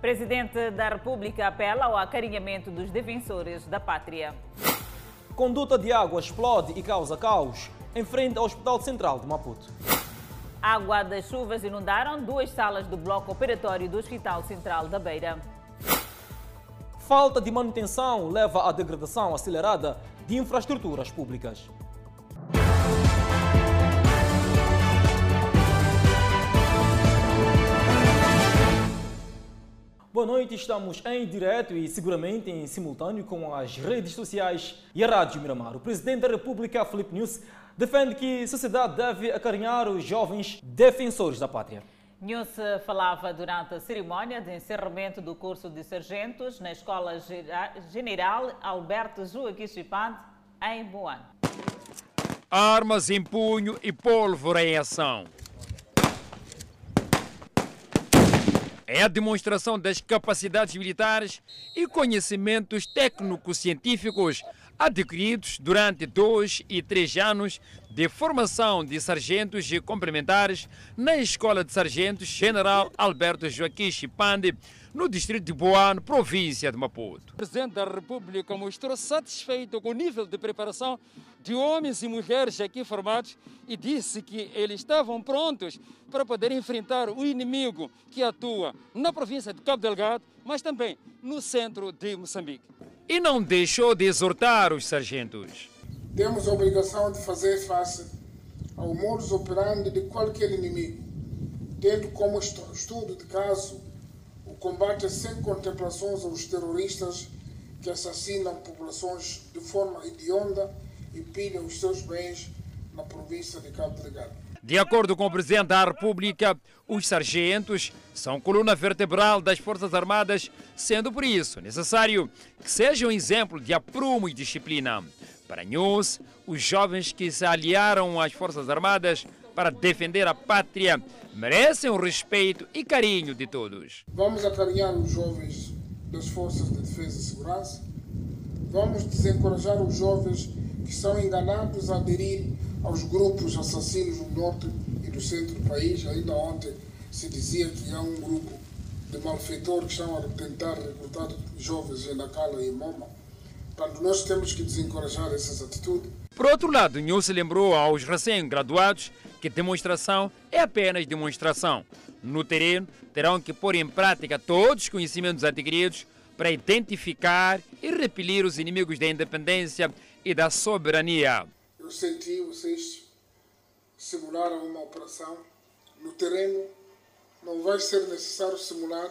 Presidente da República apela ao acarinhamento dos defensores da pátria. Conduta de água explode e causa caos em frente ao Hospital Central de Maputo. Água das chuvas inundaram duas salas do bloco operatório do Hospital Central da Beira. Falta de manutenção leva à degradação acelerada de infraestruturas públicas. Boa noite, estamos em direto e seguramente em simultâneo com as redes sociais e a Rádio Miramar. O Presidente da República, Felipe News, defende que a sociedade deve acarinhar os jovens defensores da pátria. News falava durante a cerimónia de encerramento do curso de sargentos na Escola General Alberto Joaquim Chipante, em Boan. Armas em punho e pólvora em ação. É a demonstração das capacidades militares e conhecimentos técnico-científicos adquiridos durante dois e três anos de formação de sargentos e complementares na Escola de Sargentos General Alberto Joaquim Chipande, no distrito de Boano, província de Maputo. O presidente da República mostrou satisfeito com o nível de preparação de homens e mulheres aqui formados e disse que eles estavam prontos para poder enfrentar o inimigo que atua na província de Cabo Delgado, mas também no centro de Moçambique. E não deixou de exortar os sargentos. Temos a obrigação de fazer face ao modus operandi de qualquer inimigo, tendo como estudo de caso o combate sem contemplações aos terroristas que assassinam populações de forma hedionda e pilham os seus bens na província de Cabo Delgado. De acordo com o Presidente da República, os sargentos são coluna vertebral das Forças Armadas, sendo por isso necessário que sejam um exemplo de aprumo e disciplina. Para News, os jovens que se aliaram às Forças Armadas para defender a pátria merecem o respeito e carinho de todos. Vamos acarinhar os jovens das Forças de Defesa e Segurança. Vamos desencorajar os jovens que são enganados a aderir aos grupos assassinos no norte e no centro do país. Ainda ontem se dizia que há um grupo de malfeitores que estão a tentar recrutar jovens em Nacala e Moma. Portanto, nós temos que desencorajar essas atitudes. Por outro lado, Nhu se lembrou aos recém-graduados que demonstração é apenas demonstração. No terreno, terão que pôr em prática todos os conhecimentos adquiridos para identificar e repelir os inimigos da independência e da soberania. Eu senti vocês simularam uma operação no terreno. Não vai ser necessário simular,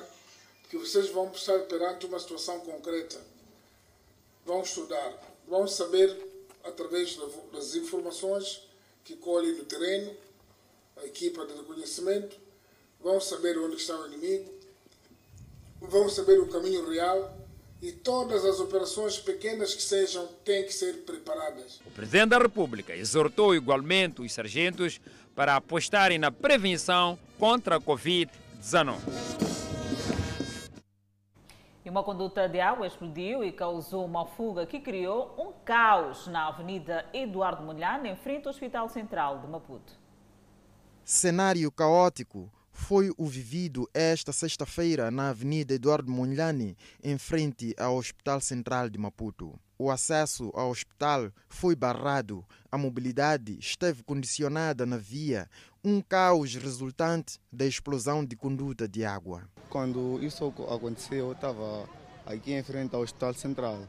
porque vocês vão estar perante uma situação concreta. Vão estudar, vão saber, através das informações que colhem no terreno, a equipa de reconhecimento, vão saber onde está o inimigo, vão saber o caminho real e todas as operações pequenas que sejam têm que ser preparadas. O Presidente da República exortou igualmente os sargentos para apostarem na prevenção contra a Covid-19. E uma conduta de água explodiu e causou uma fuga que criou um caos na Avenida Eduardo Mondlane, em frente ao Hospital Central de Maputo. Cenário caótico foi o vivido esta sexta-feira na Avenida Eduardo Mondlane, em frente ao Hospital Central de Maputo. O acesso ao hospital foi barrado, a mobilidade esteve condicionada na via, um caos resultante da explosão de conduta de água. Quando isso aconteceu, eu estava aqui em frente ao Hospital Central.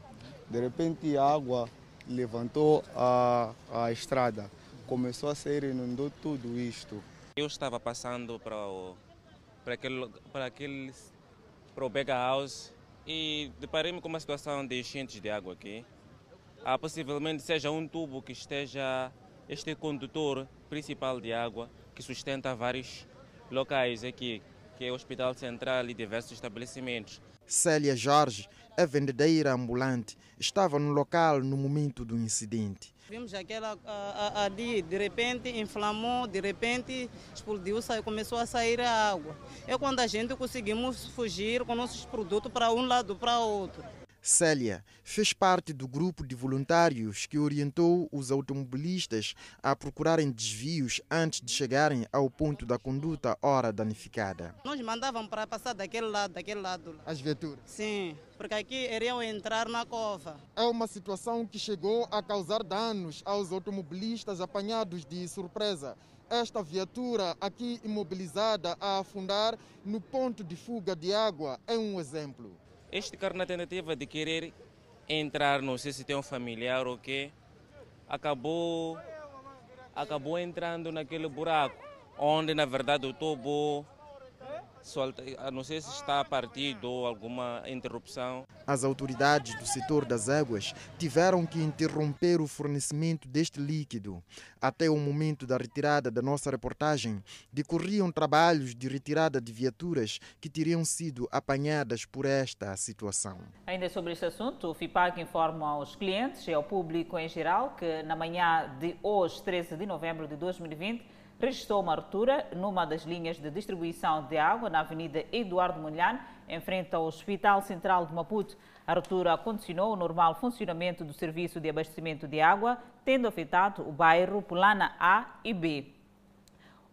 De repente, a água levantou a, a estrada, começou a e inundou tudo isto. Eu estava passando para o para aquele para aquele para o Bega House e deparei-me com uma situação de enchentes de água aqui. Ah, possivelmente seja um tubo que esteja este condutor principal de água que sustenta vários locais aqui, que é o Hospital Central e diversos estabelecimentos. Célia Jorge, a vendedeira ambulante, estava no local no momento do incidente. Vimos aquela ali, de repente inflamou, de repente explodiu, começou a sair a água. É quando a gente conseguimos fugir com nossos produtos para um lado para outro. Célia fez parte do grupo de voluntários que orientou os automobilistas a procurarem desvios antes de chegarem ao ponto da conduta hora danificada. Nós mandavam para passar daquele lado, daquele lado. As viaturas? Sim, porque aqui iriam entrar na cova. É uma situação que chegou a causar danos aos automobilistas apanhados de surpresa esta viatura aqui imobilizada a afundar no ponto de fuga de água é um exemplo. Este carro na tentativa de querer entrar, não sei se tem um familiar ou quê, acabou, acabou entrando naquele buraco, onde na verdade o tubo não sei se está partido ou alguma interrupção. As autoridades do setor das águas tiveram que interromper o fornecimento deste líquido. Até o momento da retirada da nossa reportagem, decorriam trabalhos de retirada de viaturas que teriam sido apanhadas por esta situação. Ainda sobre este assunto, o FIPAC informa aos clientes e ao público em geral que na manhã de hoje, 13 de novembro de 2020, registrou uma ruptura numa das linhas de distribuição de água na Avenida Eduardo Mondlane, em frente ao Hospital Central de Maputo. A ruptura condicionou o normal funcionamento do serviço de abastecimento de água, tendo afetado o bairro Pulana A e B.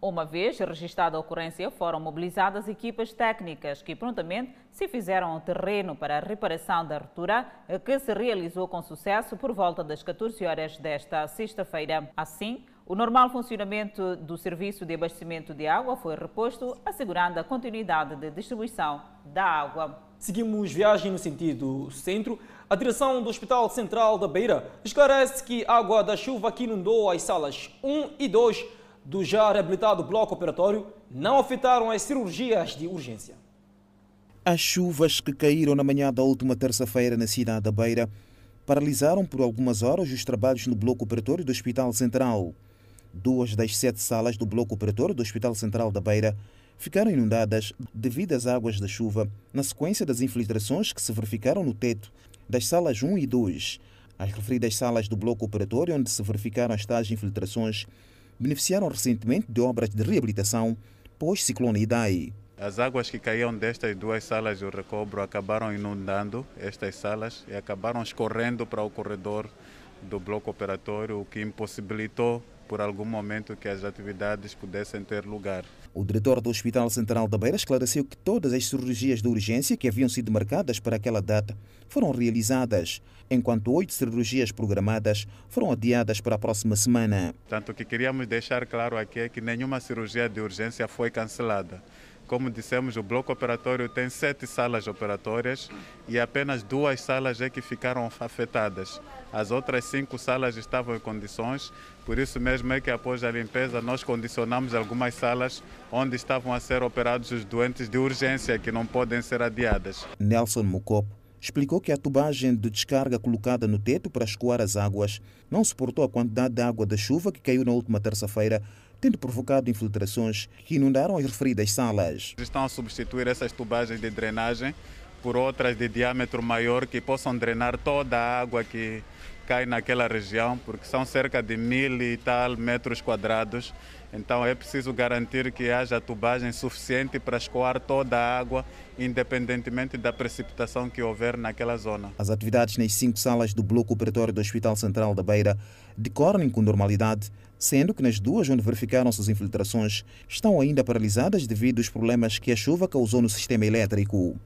Uma vez registrada a ocorrência, foram mobilizadas equipas técnicas que prontamente se fizeram ao terreno para a reparação da ruptura, que se realizou com sucesso por volta das 14 horas desta sexta-feira. Assim, o normal funcionamento do serviço de abastecimento de água foi reposto, assegurando a continuidade de distribuição da água. Seguimos viagem no sentido centro. A direção do Hospital Central da Beira esclarece que a água da chuva que inundou as salas 1 e 2 do já reabilitado bloco operatório não afetaram as cirurgias de urgência. As chuvas que caíram na manhã da última terça-feira na cidade da Beira paralisaram por algumas horas os trabalhos no bloco operatório do Hospital Central. Duas das sete salas do bloco operatório do Hospital Central da Beira ficaram inundadas devido às águas da chuva, na sequência das infiltrações que se verificaram no teto das salas 1 e 2. As referidas salas do bloco operatório, onde se verificaram as tais infiltrações, beneficiaram recentemente de obras de reabilitação pós-ciclone Idai. As águas que caíam destas duas salas do recobro acabaram inundando estas salas e acabaram escorrendo para o corredor do bloco operatório, o que impossibilitou por algum momento que as atividades pudessem ter lugar. O diretor do Hospital Central da Beira esclareceu que todas as cirurgias de urgência que haviam sido marcadas para aquela data foram realizadas, enquanto oito cirurgias programadas foram adiadas para a próxima semana. Tanto que queríamos deixar claro aqui é que nenhuma cirurgia de urgência foi cancelada. Como dissemos, o bloco operatório tem sete salas operatórias e apenas duas salas é que ficaram afetadas. As outras cinco salas estavam em condições, por isso mesmo é que após a limpeza nós condicionamos algumas salas onde estavam a ser operados os doentes de urgência que não podem ser adiadas. Nelson Mucopo explicou que a tubagem de descarga colocada no teto para escoar as águas não suportou a quantidade de água da chuva que caiu na última terça-feira tendo provocado infiltrações que inundaram as referidas salas. Estão a substituir essas tubagens de drenagem por outras de diâmetro maior que possam drenar toda a água que cai naquela região, porque são cerca de mil e tal metros quadrados. Então é preciso garantir que haja tubagem suficiente para escoar toda a água, independentemente da precipitação que houver naquela zona. As atividades nas cinco salas do bloco operatório do Hospital Central da Beira decorrem com normalidade, sendo que nas duas onde verificaram-se as infiltrações estão ainda paralisadas devido aos problemas que a chuva causou no sistema elétrico.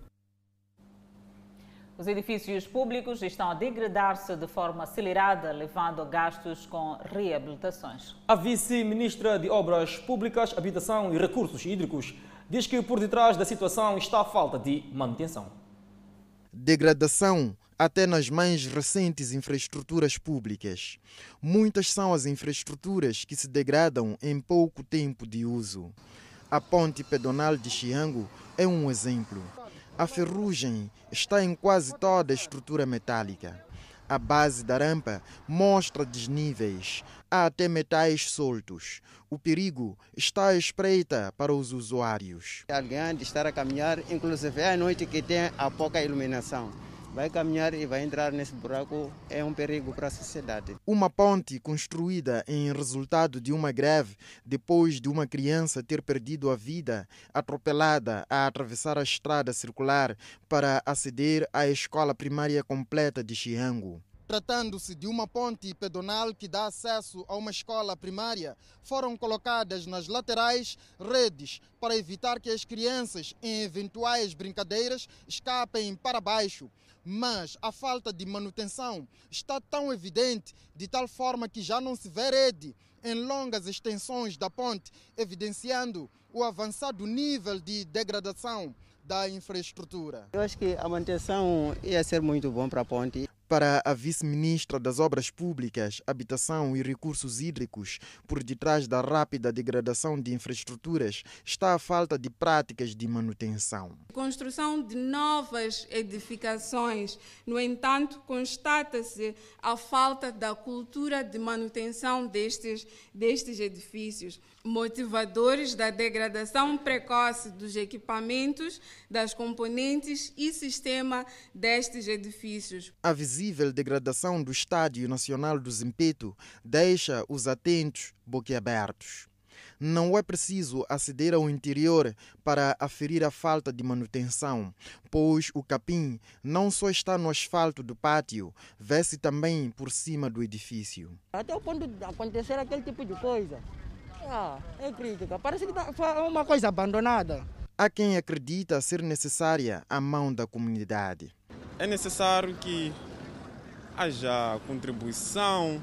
Os edifícios públicos estão a degradar-se de forma acelerada, levando a gastos com reabilitações. A vice-ministra de Obras Públicas, Habitação e Recursos Hídricos diz que por detrás da situação está a falta de manutenção. Degradação até nas mais recentes infraestruturas públicas. Muitas são as infraestruturas que se degradam em pouco tempo de uso. A ponte pedonal de Chiango é um exemplo. A ferrugem está em quase toda a estrutura metálica. A base da rampa mostra desníveis, há até metais soltos. O perigo está à espreita para os usuários. Alguém de estar a caminhar, inclusive à noite que tem a pouca iluminação. Vai caminhar e vai entrar nesse buraco, é um perigo para a sociedade. Uma ponte construída em resultado de uma greve depois de uma criança ter perdido a vida atropelada a atravessar a estrada circular para aceder à escola primária completa de Chiango. Tratando-se de uma ponte pedonal que dá acesso a uma escola primária, foram colocadas nas laterais redes para evitar que as crianças, em eventuais brincadeiras, escapem para baixo. Mas a falta de manutenção está tão evidente de tal forma que já não se vê rede em longas extensões da ponte, evidenciando o avançado nível de degradação da infraestrutura. Eu acho que a manutenção ia ser muito bom para a ponte. Para a vice-ministra das Obras Públicas, Habitação e Recursos Hídricos, por detrás da rápida degradação de infraestruturas está a falta de práticas de manutenção. Construção de novas edificações. No entanto, constata-se a falta da cultura de manutenção destes, destes edifícios motivadores da degradação precoce dos equipamentos, das componentes e sistema destes edifícios. A visível degradação do Estádio Nacional do Zimpeto deixa os atentos boquiabertos. Não é preciso aceder ao interior para aferir a falta de manutenção, pois o capim não só está no asfalto do pátio, vê-se também por cima do edifício. Até o ponto de acontecer aquele tipo de coisa. Ah, é crítica. Parece que tá, foi uma coisa abandonada. Há quem acredita ser necessária a mão da comunidade. É necessário que haja contribuição,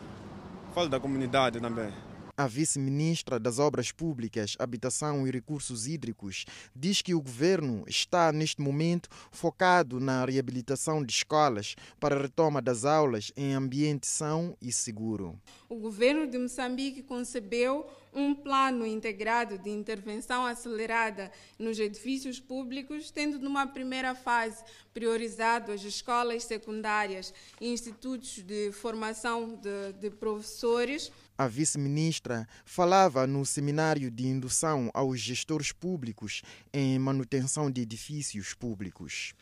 falo da comunidade também. A vice-ministra das Obras Públicas, Habitação e Recursos Hídricos diz que o governo está, neste momento, focado na reabilitação de escolas para a retoma das aulas em ambiente são e seguro. O governo de Moçambique concebeu um plano integrado de intervenção acelerada nos edifícios públicos, tendo numa primeira fase priorizado as escolas secundárias e institutos de formação de, de professores. A vice-ministra falava no seminário de indução aos gestores públicos em manutenção de edifícios públicos.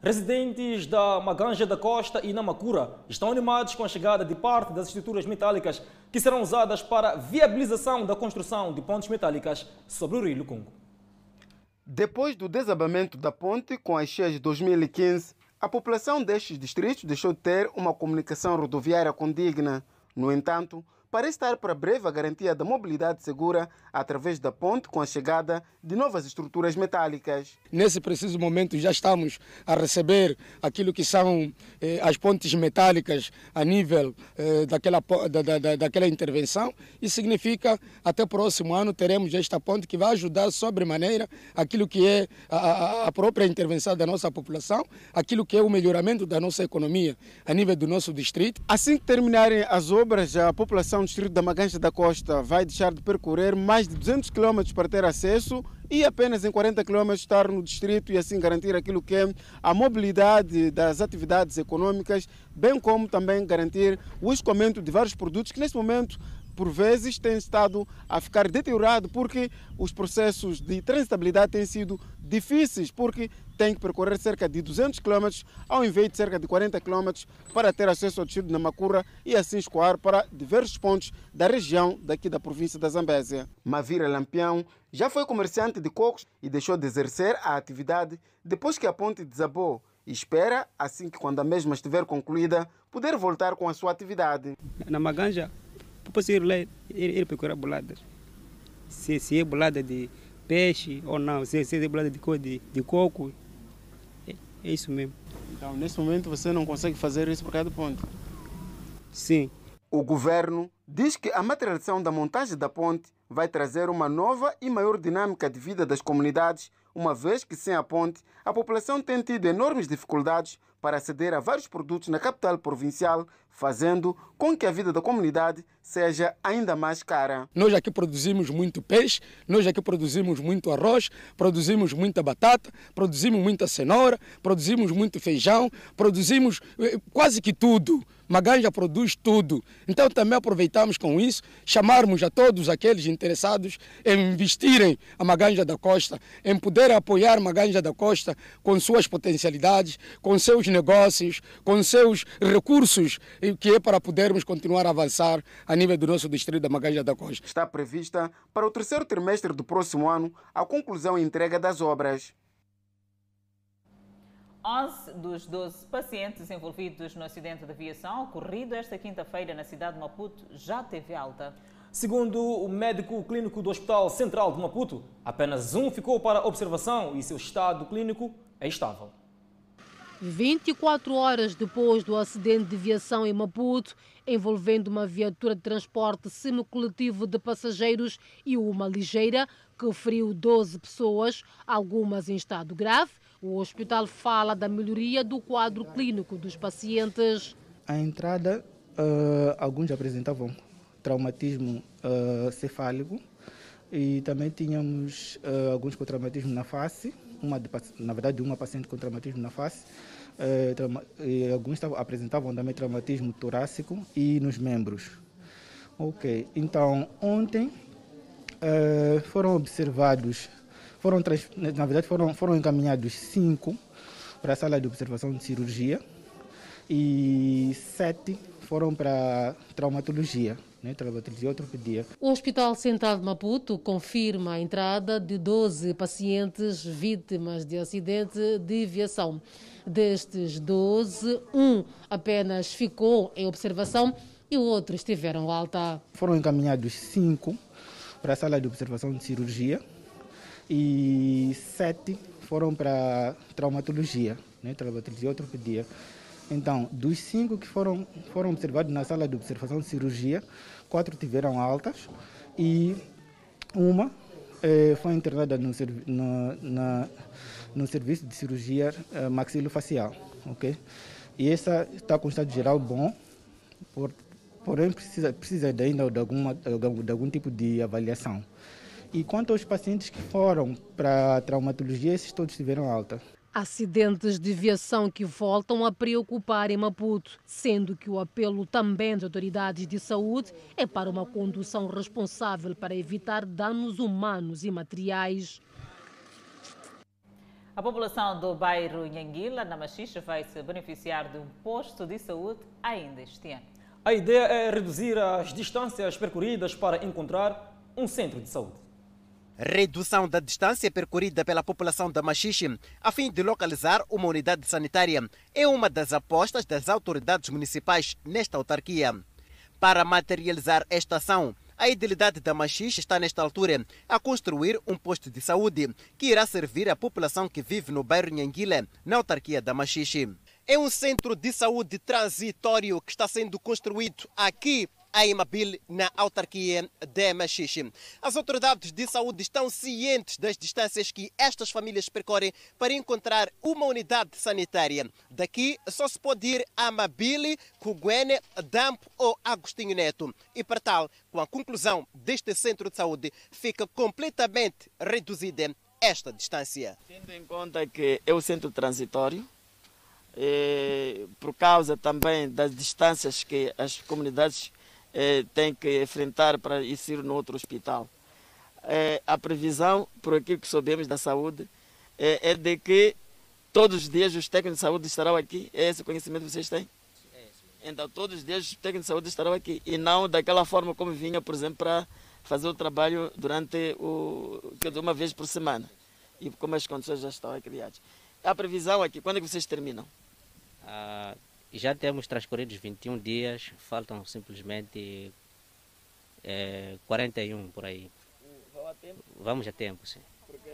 Residentes da Maganja da Costa e Namacura estão animados com a chegada de parte das estruturas metálicas que serão usadas para a viabilização da construção de pontes metálicas sobre o Rio Congo. Depois do desabamento da ponte com as cheias de 2015, a população destes distritos deixou de ter uma comunicação rodoviária condigna. No entanto, parece estar para breve a garantia da mobilidade segura através da ponte com a chegada de novas estruturas metálicas. Nesse preciso momento já estamos a receber aquilo que são eh, as pontes metálicas a nível eh, daquela, da, da, daquela intervenção e significa até o próximo ano teremos esta ponte que vai ajudar sobremaneira aquilo que é a, a própria intervenção da nossa população, aquilo que é o melhoramento da nossa economia a nível do nosso distrito. Assim que terminarem as obras, a população do distrito da Magancha da Costa vai deixar de percorrer mais de 200 km para ter acesso e apenas em 40 km estar no distrito e assim garantir aquilo que é a mobilidade das atividades econômicas, bem como também garantir o escoamento de vários produtos que neste momento por vezes tem estado a ficar deteriorado porque os processos de transitabilidade têm sido difíceis porque tem que percorrer cerca de 200 km ao invés de cerca de 40 km para ter acesso ao distrito de Namacura e assim escoar para diversos pontos da região daqui da província da Zambésia. Mavira Lampião já foi comerciante de cocos e deixou de exercer a atividade depois que a ponte desabou e espera, assim que quando a mesma estiver concluída, poder voltar com a sua atividade. Na Maganja, posso ir lá ir, ir procurar boladas. Se, se é bolada de peixe ou não, se, se é bolada de, de, de coco, é, é, isso mesmo. Então, nesse momento você não consegue fazer isso por causa do ponte? Sim. O governo diz que a materialização da montagem da ponte vai trazer uma nova e maior dinâmica de vida das comunidades, uma vez que sem a ponte a população tem tido enormes dificuldades para aceder a vários produtos na capital provincial, fazendo com que a vida da comunidade seja ainda mais cara. Nós aqui produzimos muito peixe, nós aqui produzimos muito arroz, produzimos muita batata, produzimos muita cenoura, produzimos muito feijão, produzimos quase que tudo Maganja produz tudo. Então também aproveitamos com isso, chamarmos a todos aqueles interessados em investirem a Maganja da Costa, em poder apoiar Maganja da Costa com suas potencialidades, com seus negócios, com seus recursos, que é para podermos continuar a avançar a nível do nosso distrito da Maganja da Costa. Está prevista para o terceiro trimestre do próximo ano a conclusão e entrega das obras. 11 dos 12 pacientes envolvidos no acidente de aviação ocorrido esta quinta-feira na cidade de Maputo já teve alta. Segundo o médico clínico do Hospital Central de Maputo, apenas um ficou para observação e seu estado clínico é estável. 24 horas depois do acidente de aviação em Maputo, envolvendo uma viatura de transporte semicoletivo de passageiros e uma ligeira, que feriu 12 pessoas, algumas em estado grave, o hospital fala da melhoria do quadro clínico dos pacientes. A entrada, uh, alguns apresentavam traumatismo uh, cefálico e também tínhamos uh, alguns com traumatismo na face, uma de, na verdade uma paciente com traumatismo na face, e alguns apresentavam também traumatismo torácico e nos membros. Ok, então ontem foram observados foram, na verdade, foram, foram encaminhados cinco para a sala de observação de cirurgia e sete foram para traumatologia. Né, traumatologia ortopedia. O Hospital Central de Maputo confirma a entrada de 12 pacientes vítimas de acidente de aviação. Destes 12, um apenas ficou em observação e outros tiveram alta. Foram encaminhados cinco para a sala de observação de cirurgia e sete foram para traumatologia, né? traumatologia ortopedia. Então, dos cinco que foram, foram observados na sala de observação de cirurgia, quatro tiveram altas e uma eh, foi internada no, no, na, no serviço de cirurgia eh, maxilofacial. Okay? E essa está com estado geral bom, por, porém precisa, precisa ainda de, alguma, de algum tipo de avaliação. E quanto aos pacientes que foram para a traumatologia, esses todos tiveram alta. Acidentes de viação que voltam a preocupar em Maputo, sendo que o apelo também das autoridades de saúde é para uma condução responsável para evitar danos humanos e materiais. A população do bairro Nhanguila, na Machixe, vai se beneficiar de um posto de saúde ainda este ano. A ideia é reduzir as distâncias percorridas para encontrar um centro de saúde. Redução da distância percorrida pela população da Machixe a fim de localizar uma unidade sanitária é uma das apostas das autoridades municipais nesta autarquia. Para materializar esta ação, a idilidade da Machixe está nesta altura a construir um posto de saúde que irá servir a população que vive no bairro Nhanguila, na autarquia da Machixe. É um centro de saúde transitório que está sendo construído aqui a Imabil na autarquia de Machixe. As autoridades de saúde estão cientes das distâncias que estas famílias percorrem para encontrar uma unidade sanitária. Daqui só se pode ir a Mabile, Cuguene, Dampo ou Agostinho Neto. E para tal, com a conclusão deste centro de saúde, fica completamente reduzida esta distância. Tendo em conta que é o centro transitório, eh, por causa também das distâncias que as comunidades é, tem que enfrentar para ir no outro hospital. É, a previsão, por aquilo que sabemos da saúde, é, é, de que todos os dias os técnicos de saúde estarão aqui. É esse conhecimento que vocês têm? Então, todos os dias os técnicos de saúde estarão aqui. E não daquela forma como vinha, por exemplo, para fazer o trabalho durante o, uma vez por semana. E como as condições já estão criadas. A previsão aqui, quando é que vocês terminam? Ah, já temos transcorridos 21 dias, faltam simplesmente é, 41 por aí. Vamos a tempo, sim.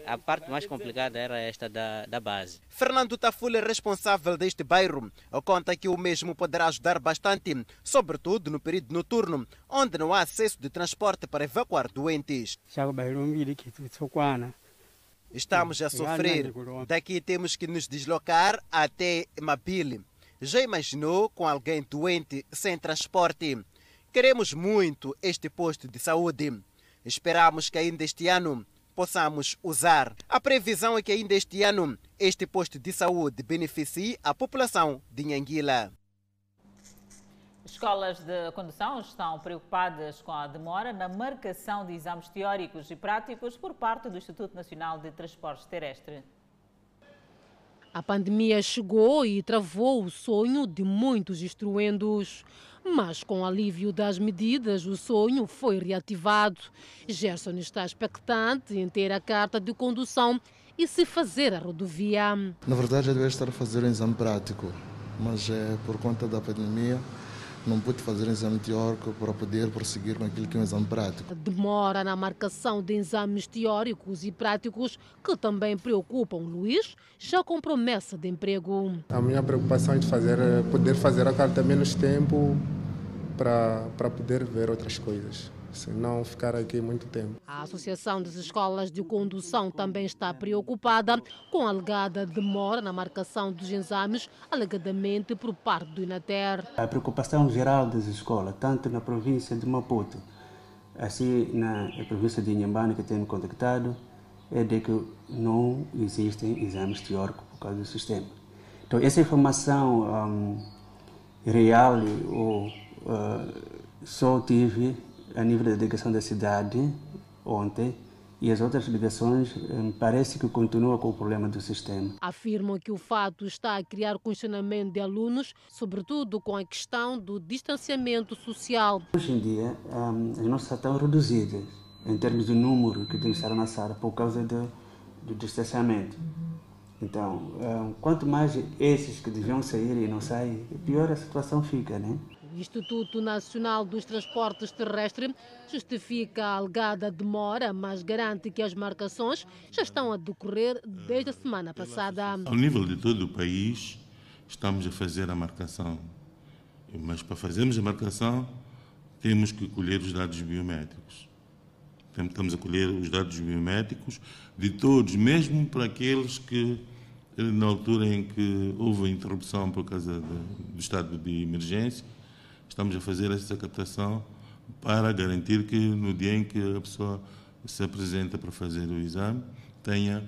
A parte mais complicada era esta da, da base. Fernando Tafula, responsável deste bairro, conta que o mesmo poderá ajudar bastante, sobretudo no período noturno, onde não há acesso de transporte para evacuar doentes. Estamos a sofrer. Daqui temos que nos deslocar até Mabile. Já imaginou com alguém doente sem transporte? Queremos muito este posto de saúde. Esperamos que ainda este ano possamos usar. A previsão é que ainda este ano este posto de saúde beneficie a população de Nhanguila. Escolas de condução estão preocupadas com a demora na marcação de exames teóricos e práticos por parte do Instituto Nacional de Transportes Terrestres. A pandemia chegou e travou o sonho de muitos instruendos. Mas com o alívio das medidas, o sonho foi reativado. Gerson está expectante em ter a carta de condução e se fazer a rodovia. Na verdade, eu devia estar a fazer um exame prático, mas é, por conta da pandemia não pude fazer um exame teórico para poder prosseguir com aquilo que é um exame prático. Demora na marcação de exames teóricos e práticos que também preocupam Luís, já com promessa de emprego. A minha preocupação é de fazer, poder fazer a carta menos tempo para, para poder ver outras coisas se não ficar aqui muito tempo. A Associação das Escolas de Condução também está preocupada com a alegada demora na marcação dos exames, alegadamente por parte do Inater. A preocupação geral das escolas, tanto na província de Maputo, assim na província de Inhambane, que tem contactado, é de que não existem exames teóricos por causa do sistema. Então, essa informação um, real ou uh, só tive a nível da delegação da cidade ontem e as outras delegações hum, parece que continuam com o problema do sistema. Afirmam que o fato está a criar questionamento de alunos, sobretudo com a questão do distanciamento social. Hoje em dia, um, as nossas estão reduzidas em termos de número que tem que estar na sala por causa do, do distanciamento. Então, um, quanto mais esses que deviam sair e não saem, pior a situação fica, né? O Instituto Nacional dos Transportes Terrestres justifica a alegada demora, mas garante que as marcações já estão a decorrer desde a semana passada. Ao nível de todo o país, estamos a fazer a marcação. Mas para fazermos a marcação, temos que colher os dados biométricos. Estamos a colher os dados biométricos de todos, mesmo para aqueles que, na altura em que houve a interrupção por causa do estado de emergência, estamos a fazer essa captação para garantir que no dia em que a pessoa se apresenta para fazer o exame, tenha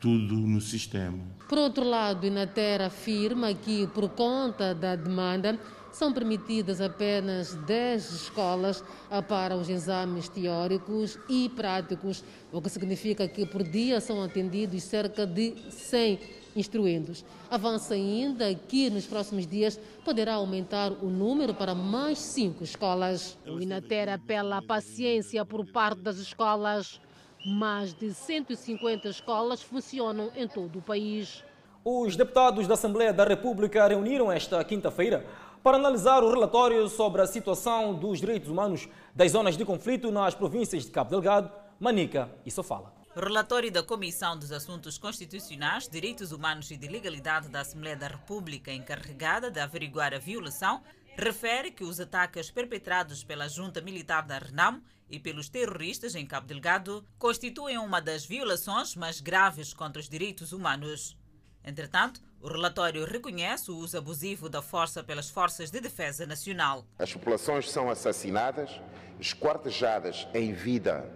tudo no sistema. Por outro lado, Inater afirma que, por conta da demanda, são permitidas apenas 10 escolas para os exames teóricos e práticos, o que significa que por dia são atendidos cerca de 100 instruendos. Avança ainda que nos próximos dias poderá aumentar o número para mais cinco escolas. O Inater apela à paciência por parte das escolas. Mais de 150 escolas funcionam em todo o país. Os deputados da Assembleia da República reuniram esta quinta-feira para analisar o relatório sobre a situação dos direitos humanos das zonas de conflito nas províncias de Cabo Delgado, Manica e Sofala. Relatório da Comissão dos Assuntos Constitucionais, Direitos Humanos e de Legalidade da Assembleia da República, encarregada de averiguar a violação, refere que os ataques perpetrados pela junta militar da RENAM e pelos terroristas em Cabo Delgado constituem uma das violações mais graves contra os direitos humanos. Entretanto, o relatório reconhece o uso abusivo da força pelas Forças de Defesa Nacional. As populações são assassinadas, esquartejadas em vida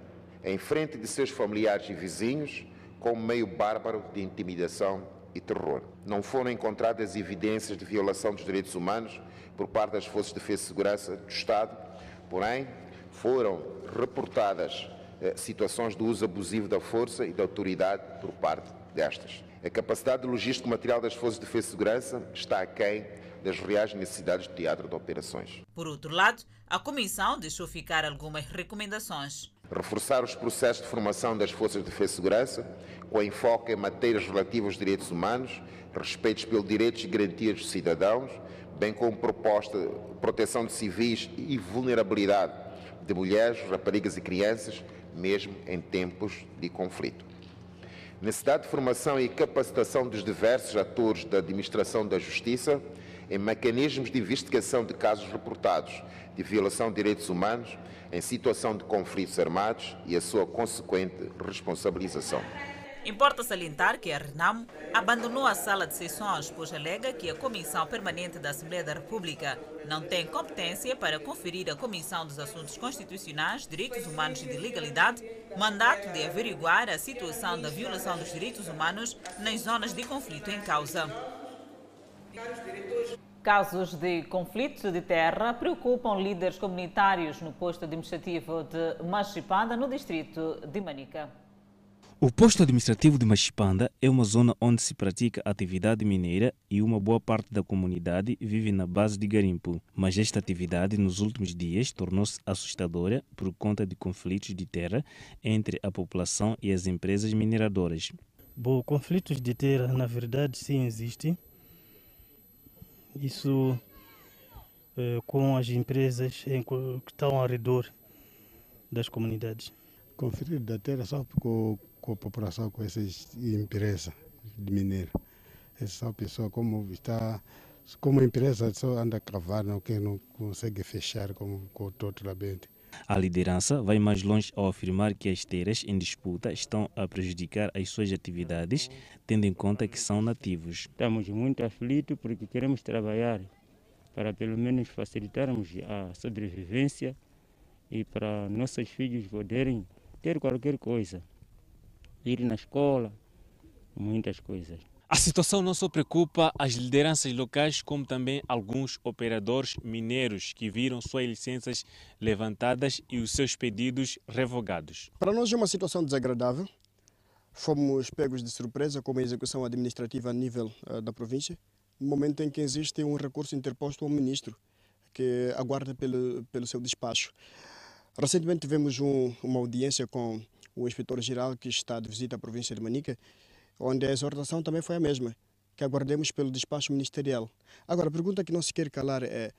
em frente de seus familiares e vizinhos como meio bárbaro de intimidação e terror. Não foram encontradas evidências de violação dos direitos humanos por parte das Forças de Defesa e Segurança do Estado, porém, foram reportadas eh, situações de uso abusivo da força e da autoridade por parte destas. A capacidade logística material das Forças de Defesa e Segurança está aquém das reais necessidades do teatro de operações. Por outro lado, a Comissão deixou ficar algumas recomendações reforçar os processos de formação das Forças de Defesa e Segurança, com enfoque em matérias relativas aos direitos humanos, respeitos pelos direitos e garantias dos cidadãos, bem como proposta de proteção de civis e vulnerabilidade de mulheres, raparigas e crianças, mesmo em tempos de conflito. Necessidade de formação e capacitação dos diversos atores da administração da justiça em mecanismos de investigação de casos reportados de violação de direitos humanos em situação de conflitos armados e a sua consequente responsabilização. Importa salientar que a RENAM abandonou a sala de sessões, pois alega que a Comissão Permanente da Assembleia da República não tem competência para conferir à Comissão dos Assuntos Constitucionais, Direitos Humanos e de Legalidade mandato de averiguar a situação da violação dos direitos humanos nas zonas de conflito em causa. Casos de conflito de terra preocupam líderes comunitários no posto administrativo de Machipanda, no distrito de Manica. O posto administrativo de Machipanda é uma zona onde se pratica atividade mineira e uma boa parte da comunidade vive na base de garimpo. Mas esta atividade nos últimos dias tornou-se assustadora por conta de conflitos de terra entre a população e as empresas mineradoras. Bom, conflitos de terra, na verdade, sim existem. Isso eh, com as empresas em, que estão ao redor das comunidades. Conflito da terra só com, com a população, com essas empresas de mineiro. Essa pessoa, como está, como empresa só anda a cavar, não, que não consegue fechar como com totalmente. A liderança vai mais longe ao afirmar que as terras em disputa estão a prejudicar as suas atividades, tendo em conta que são nativos. Estamos muito aflitos porque queremos trabalhar para pelo menos facilitarmos a sobrevivência e para nossos filhos poderem ter qualquer coisa, ir na escola, muitas coisas. A situação não só preocupa as lideranças locais, como também alguns operadores mineiros que viram suas licenças levantadas e os seus pedidos revogados. Para nós é uma situação desagradável. Fomos pegos de surpresa com a execução administrativa a nível uh, da província, no momento em que existe um recurso interposto ao ministro, que aguarda pelo, pelo seu despacho. Recentemente tivemos um, uma audiência com o inspetor-geral que está de visita à província de Manica onde a exortação também foi a mesma, que aguardemos pelo despacho ministerial. Agora, a pergunta que não se quer calar é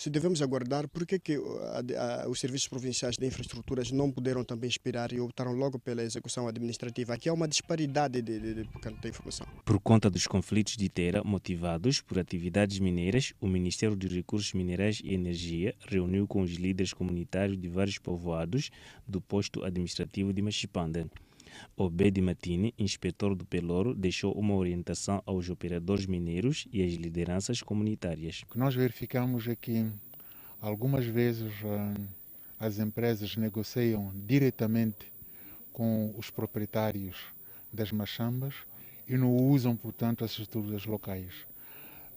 se devemos aguardar, por que, que a, a, os serviços provinciais de infraestruturas não puderam também esperar e optaram logo pela execução administrativa? Aqui há uma disparidade de, de, de, de informação. Por conta dos conflitos de terra motivados por atividades mineiras, o Ministério de Recursos Minerais e Energia reuniu com os líderes comunitários de vários povoados do posto administrativo de Machipanda. Obed Matini, inspetor do Pelouro, deixou uma orientação aos operadores mineiros e às lideranças comunitárias. O que nós verificamos é que algumas vezes uh, as empresas negociam diretamente com os proprietários das machambas e não usam, portanto, as estruturas locais.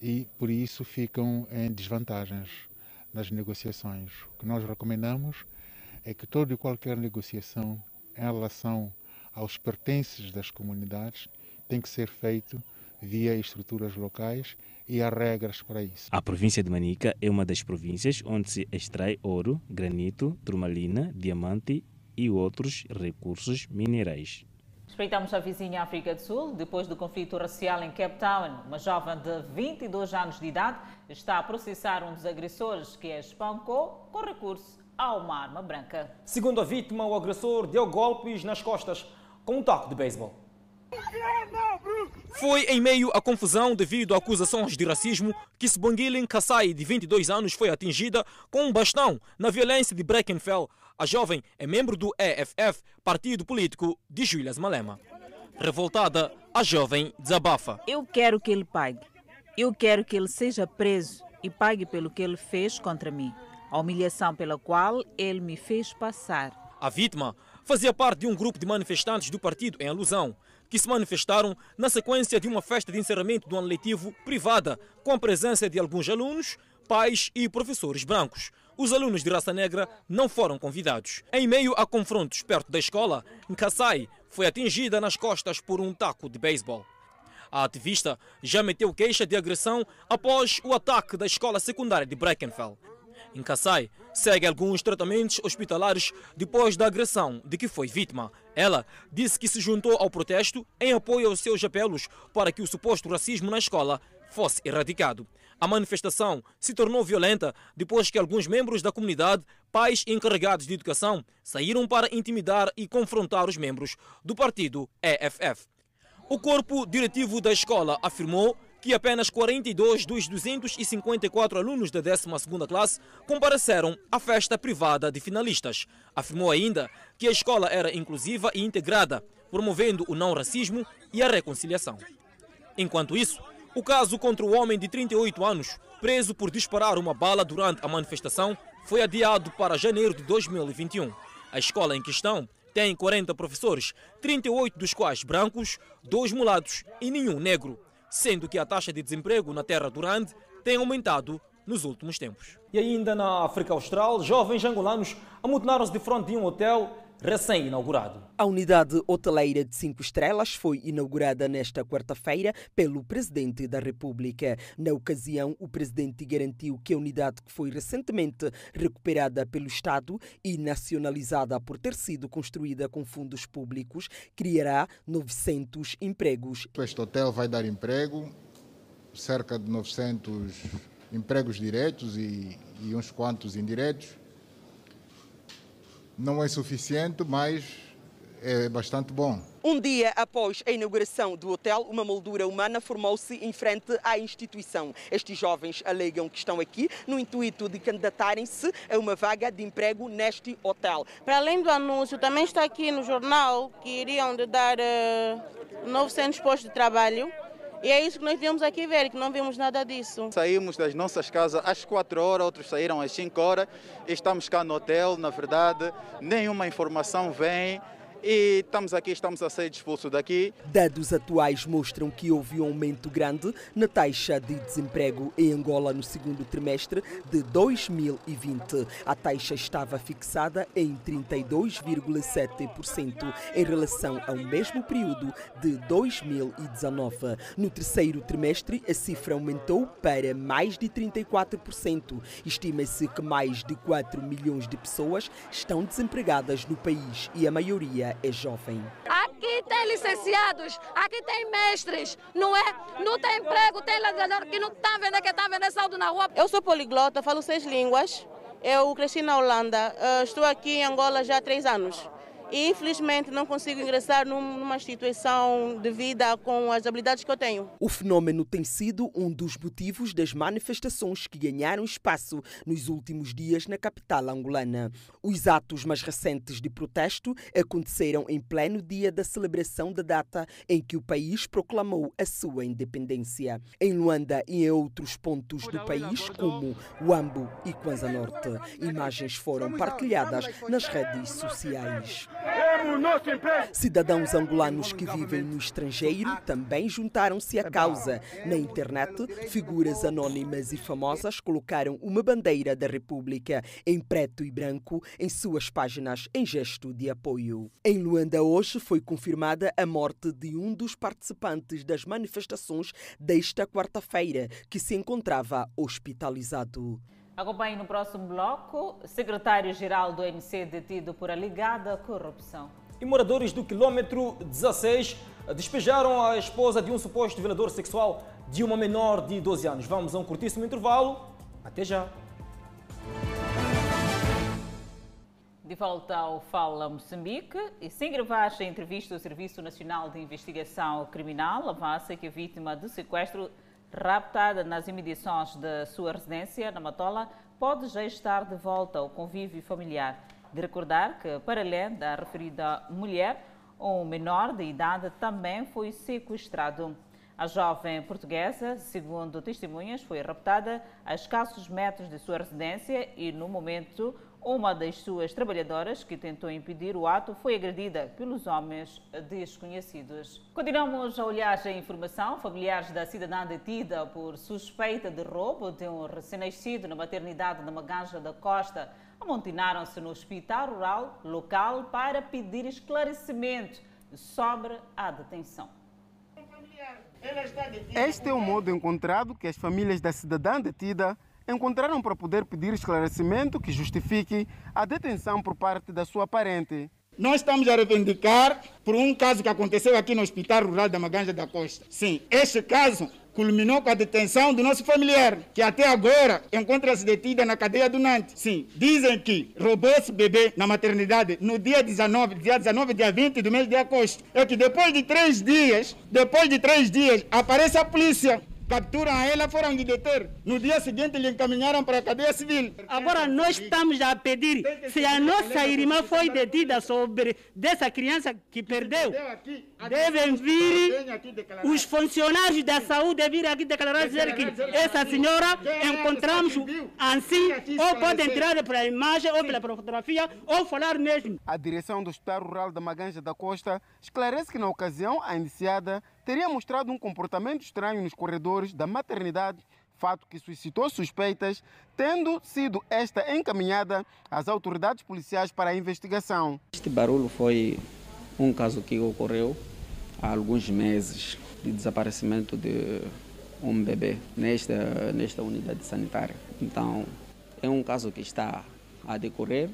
E por isso ficam em desvantagens nas negociações. O que nós recomendamos é que toda e qualquer negociação em relação aos pertences das comunidades tem que ser feito via estruturas locais e há regras para isso. A província de Manica é uma das províncias onde se extrai ouro, granito, turmalina, diamante e outros recursos minerais. Espreitamos a vizinha África do Sul. Depois do conflito racial em Cape Town, uma jovem de 22 anos de idade está a processar um dos agressores que a espancou com recurso a uma arma branca. Segundo a vítima, o agressor deu golpes nas costas com um taco de beisebol. Foi em meio à confusão devido a acusações de racismo que Sibongile Kassai, de 22 anos, foi atingida com um bastão na violência de Breckenfell. A jovem é membro do EFF, partido político de Julius Malema. Revoltada, a jovem desabafa. Eu quero que ele pague. Eu quero que ele seja preso e pague pelo que ele fez contra mim. A humilhação pela qual ele me fez passar. A vítima fazia parte de um grupo de manifestantes do partido em alusão, que se manifestaram na sequência de uma festa de encerramento do ano letivo privada, com a presença de alguns alunos, pais e professores brancos. Os alunos de raça negra não foram convidados. Em meio a confrontos perto da escola, Nkassai foi atingida nas costas por um taco de beisebol. A ativista já meteu queixa de agressão após o ataque da escola secundária de Breckenfell. Em Kassai, segue alguns tratamentos hospitalares depois da agressão de que foi vítima. Ela disse que se juntou ao protesto em apoio aos seus apelos para que o suposto racismo na escola fosse erradicado. A manifestação se tornou violenta depois que alguns membros da comunidade, pais encarregados de educação, saíram para intimidar e confrontar os membros do partido EFF. O corpo diretivo da escola afirmou que apenas 42 dos 254 alunos da 12ª classe compareceram à festa privada de finalistas. Afirmou ainda que a escola era inclusiva e integrada, promovendo o não racismo e a reconciliação. Enquanto isso, o caso contra o homem de 38 anos, preso por disparar uma bala durante a manifestação, foi adiado para janeiro de 2021. A escola em questão tem 40 professores, 38 dos quais brancos, dois mulatos e nenhum negro. Sendo que a taxa de desemprego na terra durante tem aumentado nos últimos tempos. E ainda na África Austral, jovens angolanos amontoaram-se de frente de um hotel recém-inaugurado. A unidade hoteleira de cinco estrelas foi inaugurada nesta quarta-feira pelo Presidente da República. Na ocasião, o Presidente garantiu que a unidade que foi recentemente recuperada pelo Estado e nacionalizada por ter sido construída com fundos públicos criará 900 empregos. Este hotel vai dar emprego, cerca de 900 empregos diretos e, e uns quantos indiretos não é suficiente, mas é bastante bom. Um dia após a inauguração do hotel, uma moldura humana formou-se em frente à instituição. Estes jovens alegam que estão aqui no intuito de candidatarem-se a uma vaga de emprego neste hotel. Para além do anúncio, também está aqui no jornal que iriam de dar uh, 900 postos de trabalho e é isso que nós viemos aqui ver, que não vimos nada disso. Saímos das nossas casas às 4 horas, outros saíram às 5 horas. Estamos cá no hotel, na verdade, nenhuma informação vem e estamos aqui, estamos a ser expulsos daqui. Dados atuais mostram que houve um aumento grande na taxa de desemprego em Angola no segundo trimestre de 2020. A taxa estava fixada em 32,7% em relação ao mesmo período de 2019. No terceiro trimestre, a cifra aumentou para mais de 34%. Estima-se que mais de 4 milhões de pessoas estão desempregadas no país e a maioria é jovem. Aqui tem licenciados, aqui tem mestres, não é? Não tem emprego, tem ladrador que não está vendo que está vendo saldo na rua. Eu sou poliglota, falo seis línguas. Eu cresci na Holanda, uh, estou aqui em Angola já há três anos e infelizmente não consigo ingressar numa instituição de vida com as habilidades que eu tenho. O fenômeno tem sido um dos motivos das manifestações que ganharam espaço nos últimos dias na capital angolana. Os atos mais recentes de protesto aconteceram em pleno dia da celebração da data em que o país proclamou a sua independência. Em Luanda e em outros pontos do país, como Uambo e Kwanza Norte, imagens foram partilhadas nas redes sociais. Cidadãos angolanos que vivem no estrangeiro também juntaram-se à causa. Na internet, figuras anónimas e famosas colocaram uma bandeira da República em preto e branco em suas páginas em gesto de apoio. Em Luanda hoje foi confirmada a morte de um dos participantes das manifestações desta quarta-feira, que se encontrava hospitalizado. Acompanhe no próximo bloco. Secretário-geral do ANC detido por alegada corrupção. E moradores do quilômetro 16 despejaram a esposa de um suposto violador sexual de uma menor de 12 anos. Vamos a um curtíssimo intervalo. Até já. De volta ao Fala Moçambique, e sem gravar a entrevista, o Serviço Nacional de Investigação Criminal avança que a vítima de sequestro raptada nas imediações da sua residência, na Matola, pode já estar de volta ao convívio familiar. De recordar que, para além da referida mulher, um menor de idade também foi sequestrado. A jovem portuguesa, segundo testemunhas, foi raptada a escassos metros de sua residência e, no momento, uma das suas trabalhadoras, que tentou impedir o ato, foi agredida pelos homens desconhecidos. Continuamos a olhar a informação. Familiares da cidadã detida por suspeita de roubo de um recém-nascido na maternidade de Maganja da Costa amontinaram-se no hospital rural local para pedir esclarecimento sobre a detenção. Este é o modo encontrado que as famílias da cidadã detida encontraram para poder pedir esclarecimento que justifique a detenção por parte da sua parente. Nós estamos a reivindicar por um caso que aconteceu aqui no Hospital Rural da Maganja da Costa. Sim, este caso culminou com a detenção do nosso familiar, que até agora encontra-se detida na cadeia do Nantes. Sim, dizem que roubou esse bebê na maternidade no dia 19, dia 19, dia 20 do mês de agosto. É que depois de três dias, depois de três dias, aparece a polícia capturam ela, foram de deter. No dia seguinte lhe encaminharam para a cadeia civil. Agora nós estamos a pedir se a nossa irmã foi detida sobre dessa criança que perdeu. Devem vir os funcionários da saúde vir aqui declarar dizer que essa senhora encontramos assim ou pode entrar para a imagem ou pela fotografia ou falar mesmo. A direção do Hospital Rural da Maganja da Costa esclarece que na ocasião a indiciada teria mostrado um comportamento estranho nos corredores da maternidade, fato que suscitou suspeitas, tendo sido esta encaminhada às autoridades policiais para a investigação. Este barulho foi um caso que ocorreu há alguns meses de desaparecimento de um bebê nesta, nesta unidade sanitária. Então, é um caso que está a decorrer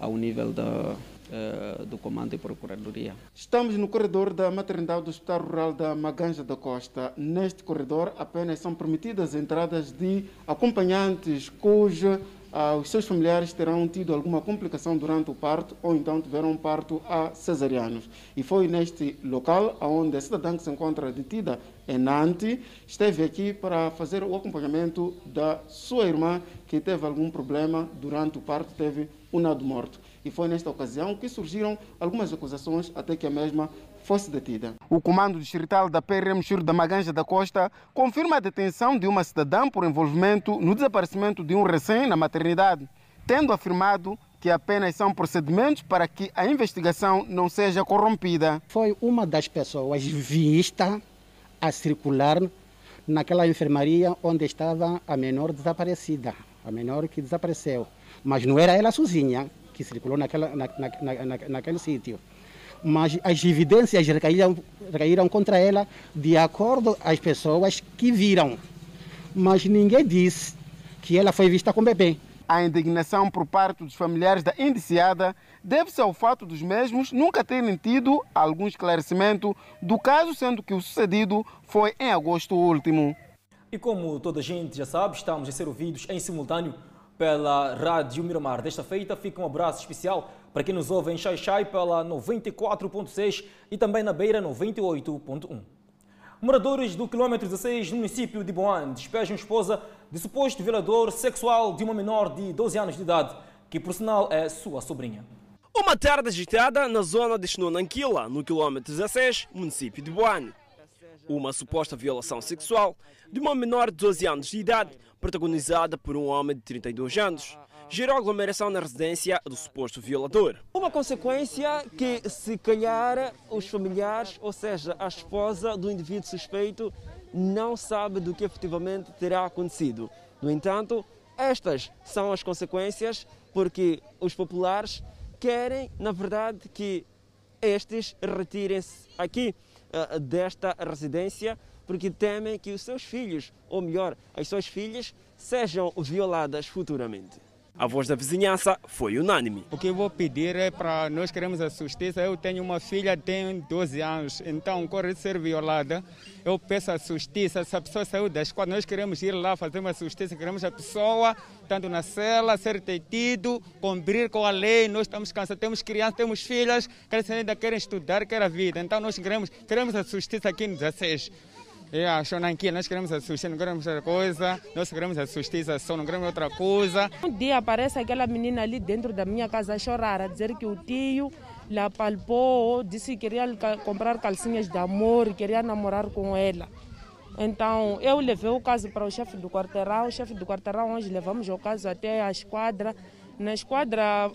ao nível da, uh, do Comando e Procuradoria. Estamos no corredor da maternidade do Hospital Rural da Maganja da Costa. Neste corredor apenas são permitidas entradas de acompanhantes cuja ah, os seus familiares terão tido alguma complicação durante o parto ou então tiveram um parto a cesarianos. E foi neste local onde a cidadã que se encontra detida em Nantes esteve aqui para fazer o acompanhamento da sua irmã que teve algum problema durante o parto, teve um nado morto. E foi nesta ocasião que surgiram algumas acusações até que a mesma fosse detida. O comando distrital da PRM Chiro da Maganja da Costa confirma a detenção de uma cidadã por envolvimento no desaparecimento de um recém na maternidade, tendo afirmado que apenas são procedimentos para que a investigação não seja corrompida. Foi uma das pessoas vista a circular naquela enfermaria onde estava a menor desaparecida, a menor que desapareceu. Mas não era ela sozinha que circulou naquela, na, na, na, naquele sítio mas as evidências recaíram, recaíram contra ela de acordo às pessoas que viram. Mas ninguém disse que ela foi vista com bebê. A indignação por parte dos familiares da indiciada deve-se ao fato dos mesmos nunca terem tido algum esclarecimento do caso, sendo que o sucedido foi em agosto último. E como toda a gente já sabe, estamos a ser ouvidos em simultâneo pela Rádio Miramar. Desta feita, fica um abraço especial para quem nos ouve em Xai-Xai pela 94.6 e também na Beira 98.1. Moradores do quilômetro 16 no município de Boan despejam esposa de suposto violador sexual de uma menor de 12 anos de idade, que por sinal é sua sobrinha. Uma tarde agitada na zona de Xnonanquila, no quilômetro 16, município de Boane. Uma suposta violação sexual de uma menor de 12 anos de idade, protagonizada por um homem de 32 anos gerou aglomeração na residência do suposto violador. Uma consequência que, se calhar, os familiares, ou seja, a esposa do indivíduo suspeito, não sabe do que efetivamente terá acontecido. No entanto, estas são as consequências porque os populares querem, na verdade, que estes retirem-se aqui desta residência porque temem que os seus filhos, ou melhor, as suas filhas, sejam violadas futuramente. A voz da vizinhança foi unânime. O que eu vou pedir é para nós queremos a justiça. Eu tenho uma filha tem 12 anos, então corre de ser violada. Eu peço a justiça. Se a pessoa saiu da escola, nós queremos ir lá fazer uma justiça. Queremos a pessoa, tanto na cela, ser detido, cumprir com a lei. Nós estamos cansados, temos crianças, temos filhas, que ainda querem estudar, querem a vida. Então nós queremos, queremos a justiça aqui no 16. É, achou aqui, nós queremos a justiça, não queremos outra coisa, nós queremos a justiça só, não queremos outra coisa. Um dia aparece aquela menina ali dentro da minha casa a chorar, a dizer que o tio lhe apalpou, disse que queria comprar calcinhas de amor, queria namorar com ela. Então eu levei o caso para o chefe do quarteirão, o chefe do quarteirão hoje levamos o caso até a esquadra. Na esquadra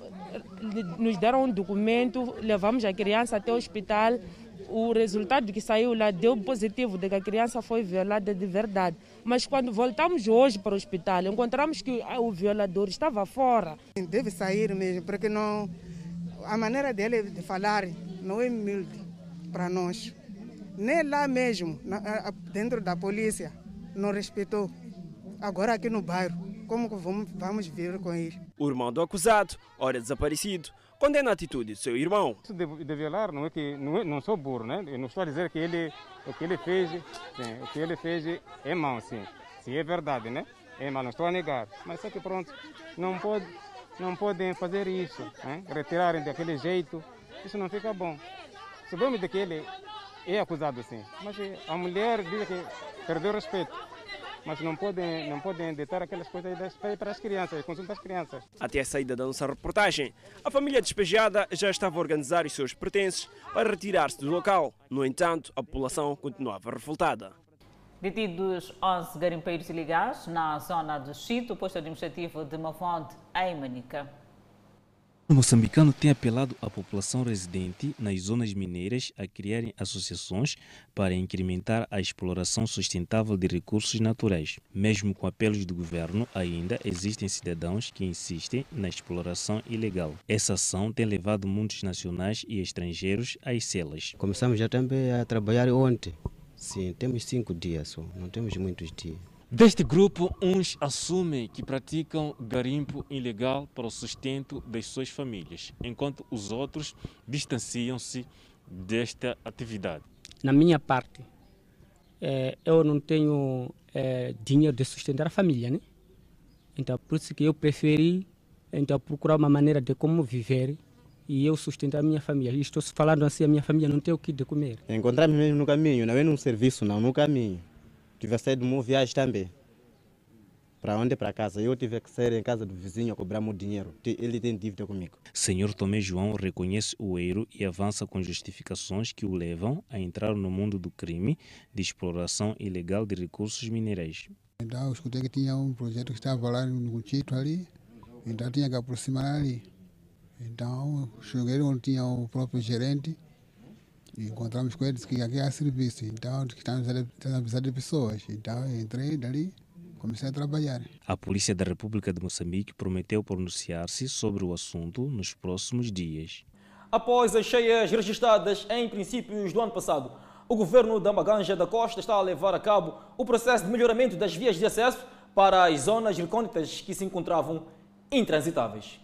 nos deram um documento, levamos a criança até o hospital o resultado que saiu lá deu positivo de que a criança foi violada de verdade. Mas quando voltamos hoje para o hospital, encontramos que o violador estava fora. Deve sair mesmo, porque não, a maneira dele de falar não é humilde para nós. Nem lá mesmo, dentro da polícia, não respeitou. Agora aqui no bairro, como vamos, vamos vir com ele? O irmão do acusado, ora desaparecido, condena a atitude do seu irmão. Isso de, de violar não é que não, é, não sou burro, né? Eu não estou a dizer que ele o que ele fez, sim, o que ele fez é mau, sim. Se é verdade, né? É mau, não estou a negar. Mas só que pronto, não pode não podem fazer isso, né? retirarem daquele jeito. Isso não fica bom. Sabemos de que ele é acusado, sim. Mas a mulher diz que perdeu respeito mas não podem, não podem ditar aquelas coisas para as crianças, consumo das crianças. Até a saída da nossa reportagem, a família despejada já estava a organizar os seus pertences para retirar-se do local. No entanto, a população continuava revoltada. Detidos 11 garimpeiros ilegais na zona de Chito, posto administrativo de Mavonde, em Manica. O moçambicano tem apelado à população residente nas zonas mineiras a criarem associações para incrementar a exploração sustentável de recursos naturais. Mesmo com apelos do governo, ainda existem cidadãos que insistem na exploração ilegal. Essa ação tem levado muitos nacionais e estrangeiros às celas. Começamos já também a trabalhar ontem. Sim, temos cinco dias só, não temos muitos dias. Deste grupo, uns assumem que praticam garimpo ilegal para o sustento das suas famílias, enquanto os outros distanciam-se desta atividade. Na minha parte, é, eu não tenho é, dinheiro de sustentar a família, né? Então, por isso que eu preferi então, procurar uma maneira de como viver e eu sustentar a minha família. E estou falando assim, a minha família não tem o que de comer. Encontramos mesmo no caminho, não é num serviço, não, no caminho. Tive sair de uma viagem também. Para onde? Para casa. Eu tive que sair em casa do vizinho a cobrar meu dinheiro. Ele tem dívida comigo. Senhor Tomé João reconhece o erro e avança com justificações que o levam a entrar no mundo do crime de exploração ilegal de recursos minerais. Então, eu escutei que tinha um projeto que estava lá no Tito ali, então tinha que aproximar ali. Então, cheguei onde tinha o próprio gerente, e encontramos com eles que aqui há serviço, então estamos a precisar de pessoas. Então entrei dali, comecei a trabalhar. A Polícia da República de Moçambique prometeu pronunciar-se sobre o assunto nos próximos dias. Após as cheias registradas em princípios do ano passado, o governo da Maganja da Costa está a levar a cabo o processo de melhoramento das vias de acesso para as zonas recônditas que se encontravam intransitáveis.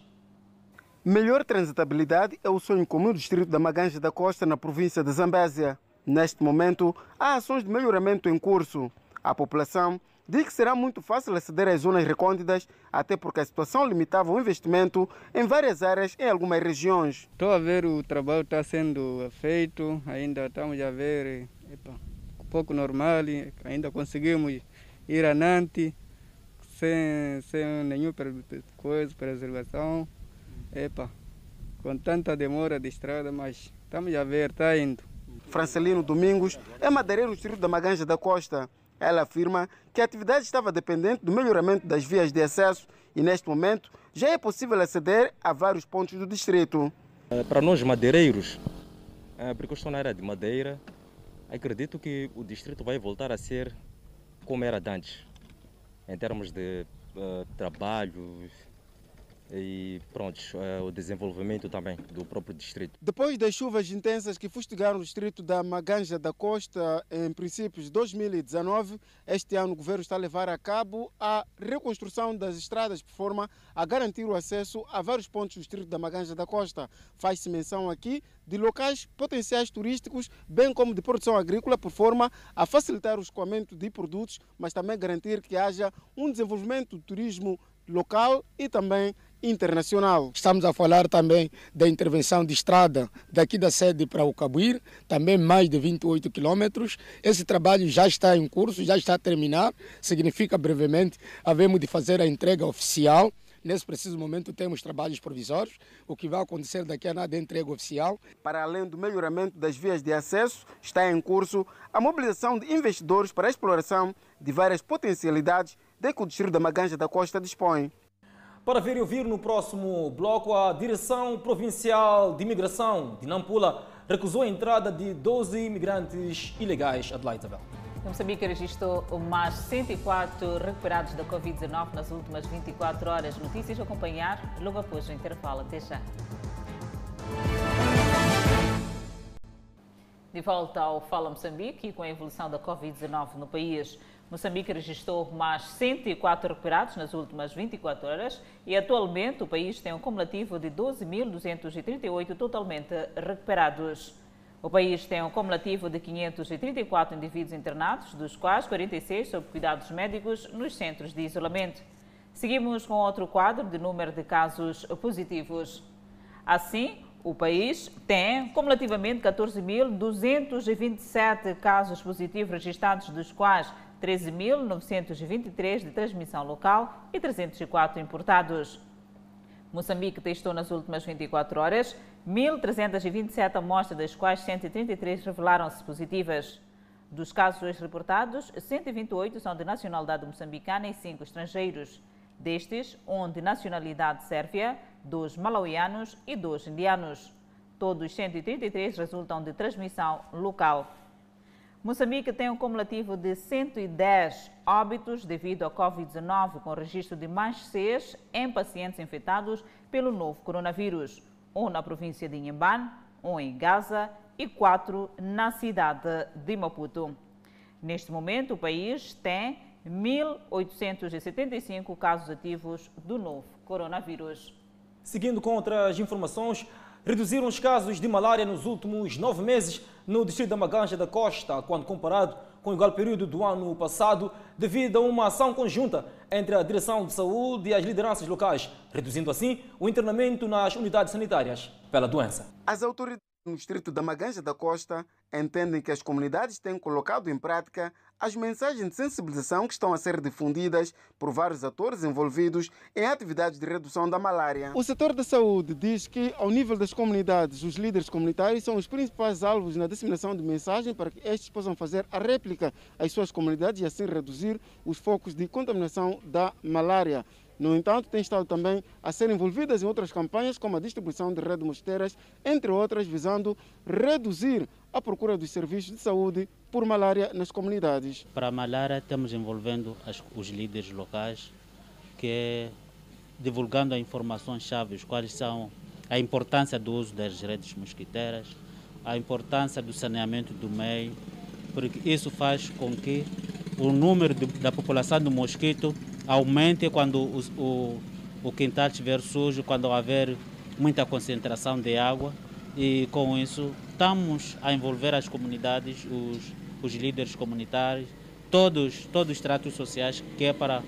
Melhor transitabilidade é o sonho comum do distrito da Maganja da Costa, na província de Zambésia. Neste momento, há ações de melhoramento em curso. A população diz que será muito fácil aceder às zonas recônditas, até porque a situação limitava o investimento em várias áreas em algumas regiões. Estou a ver o trabalho está sendo feito, ainda estamos a ver epa, um pouco normal, ainda conseguimos ir adiante sem, sem nenhuma coisa, preservação. Epa, com tanta demora de estrada, mas estamos a ver, está indo. Francelino Domingos é madeireiro no distrito da Maganja da Costa. Ela afirma que a atividade estava dependente do melhoramento das vias de acesso e, neste momento, já é possível aceder a vários pontos do distrito. Para nós, madeireiros, porque eu estou na área de madeira, acredito que o distrito vai voltar a ser como era antes, em termos de uh, trabalho, e pronto, é o desenvolvimento também do próprio distrito. Depois das chuvas intensas que fustigaram o distrito da Maganja da Costa em princípios de 2019, este ano o governo está a levar a cabo a reconstrução das estradas de forma a garantir o acesso a vários pontos do distrito da Maganja da Costa. Faz-se menção aqui de locais potenciais turísticos, bem como de produção agrícola, por forma a facilitar o escoamento de produtos, mas também garantir que haja um desenvolvimento do turismo local e também internacional. Estamos a falar também da intervenção de estrada daqui da sede para o Cabuir, também mais de 28 quilômetros. Esse trabalho já está em curso, já está a terminar. Significa brevemente havemos de fazer a entrega oficial. Nesse preciso momento temos trabalhos provisórios. O que vai acontecer daqui a nada é entrega oficial. Para além do melhoramento das vias de acesso, está em curso a mobilização de investidores para a exploração de várias potencialidades de que o Distrito da Maganja da Costa dispõe. Para ver e ouvir no próximo bloco, a Direção Provincial de Imigração de Nampula recusou a entrada de 12 imigrantes ilegais. Adelaide Isabel. Moçambique registrou mais 104 recuperados da Covid-19 nas últimas 24 horas. Notícias a acompanhar logo após o intervalo. Até já. De volta ao Fala Moçambique, com a evolução da Covid-19 no país, Moçambique registrou mais 104 recuperados nas últimas 24 horas e atualmente o país tem um cumulativo de 12.238 totalmente recuperados. O país tem um cumulativo de 534 indivíduos internados, dos quais 46 sob cuidados médicos nos centros de isolamento. Seguimos com outro quadro de número de casos positivos. Assim, o país tem cumulativamente 14.227 casos positivos registrados, dos quais 13.923 de transmissão local e 304 importados. Moçambique testou nas últimas 24 horas 1.327 amostras, das quais 133 revelaram-se positivas. Dos casos hoje reportados, 128 são de nacionalidade moçambicana e 5 estrangeiros. Destes, um de nacionalidade sérvia, dois malauianos e dois indianos. Todos 133 resultam de transmissão local. Moçambique tem um cumulativo de 110 óbitos devido à Covid-19, com registro de mais seis em pacientes infectados pelo novo coronavírus. Um na província de Inhambane, um em Gaza e quatro na cidade de Maputo. Neste momento, o país tem 1.875 casos ativos do novo coronavírus. Seguindo com outras informações, reduziram os casos de malária nos últimos nove meses no distrito da Maganja da Costa, quando comparado com o igual período do ano passado, devido a uma ação conjunta entre a Direção de Saúde e as lideranças locais, reduzindo assim o internamento nas unidades sanitárias pela doença. As autoridades no distrito da Maganja da Costa entendem que as comunidades têm colocado em prática as mensagens de sensibilização que estão a ser difundidas por vários atores envolvidos em atividades de redução da malária. O setor da saúde diz que, ao nível das comunidades, os líderes comunitários são os principais alvos na disseminação de mensagens para que estes possam fazer a réplica às suas comunidades e assim reduzir os focos de contaminação da malária. No entanto, têm estado também a ser envolvidas em outras campanhas, como a distribuição de redes mosteiras, entre outras, visando reduzir a procura dos serviços de saúde por malária nas comunidades. Para a malária, estamos envolvendo as, os líderes locais, que é divulgando informações chaves, quais são a importância do uso das redes mosquiteiras, a importância do saneamento do meio, porque isso faz com que o número de, da população do mosquito aumente quando o, o, o quintal estiver sujo, quando houver muita concentração de água e com isso estamos a envolver as comunidades, os, os líderes comunitários, todos, todos os tratos sociais, que é para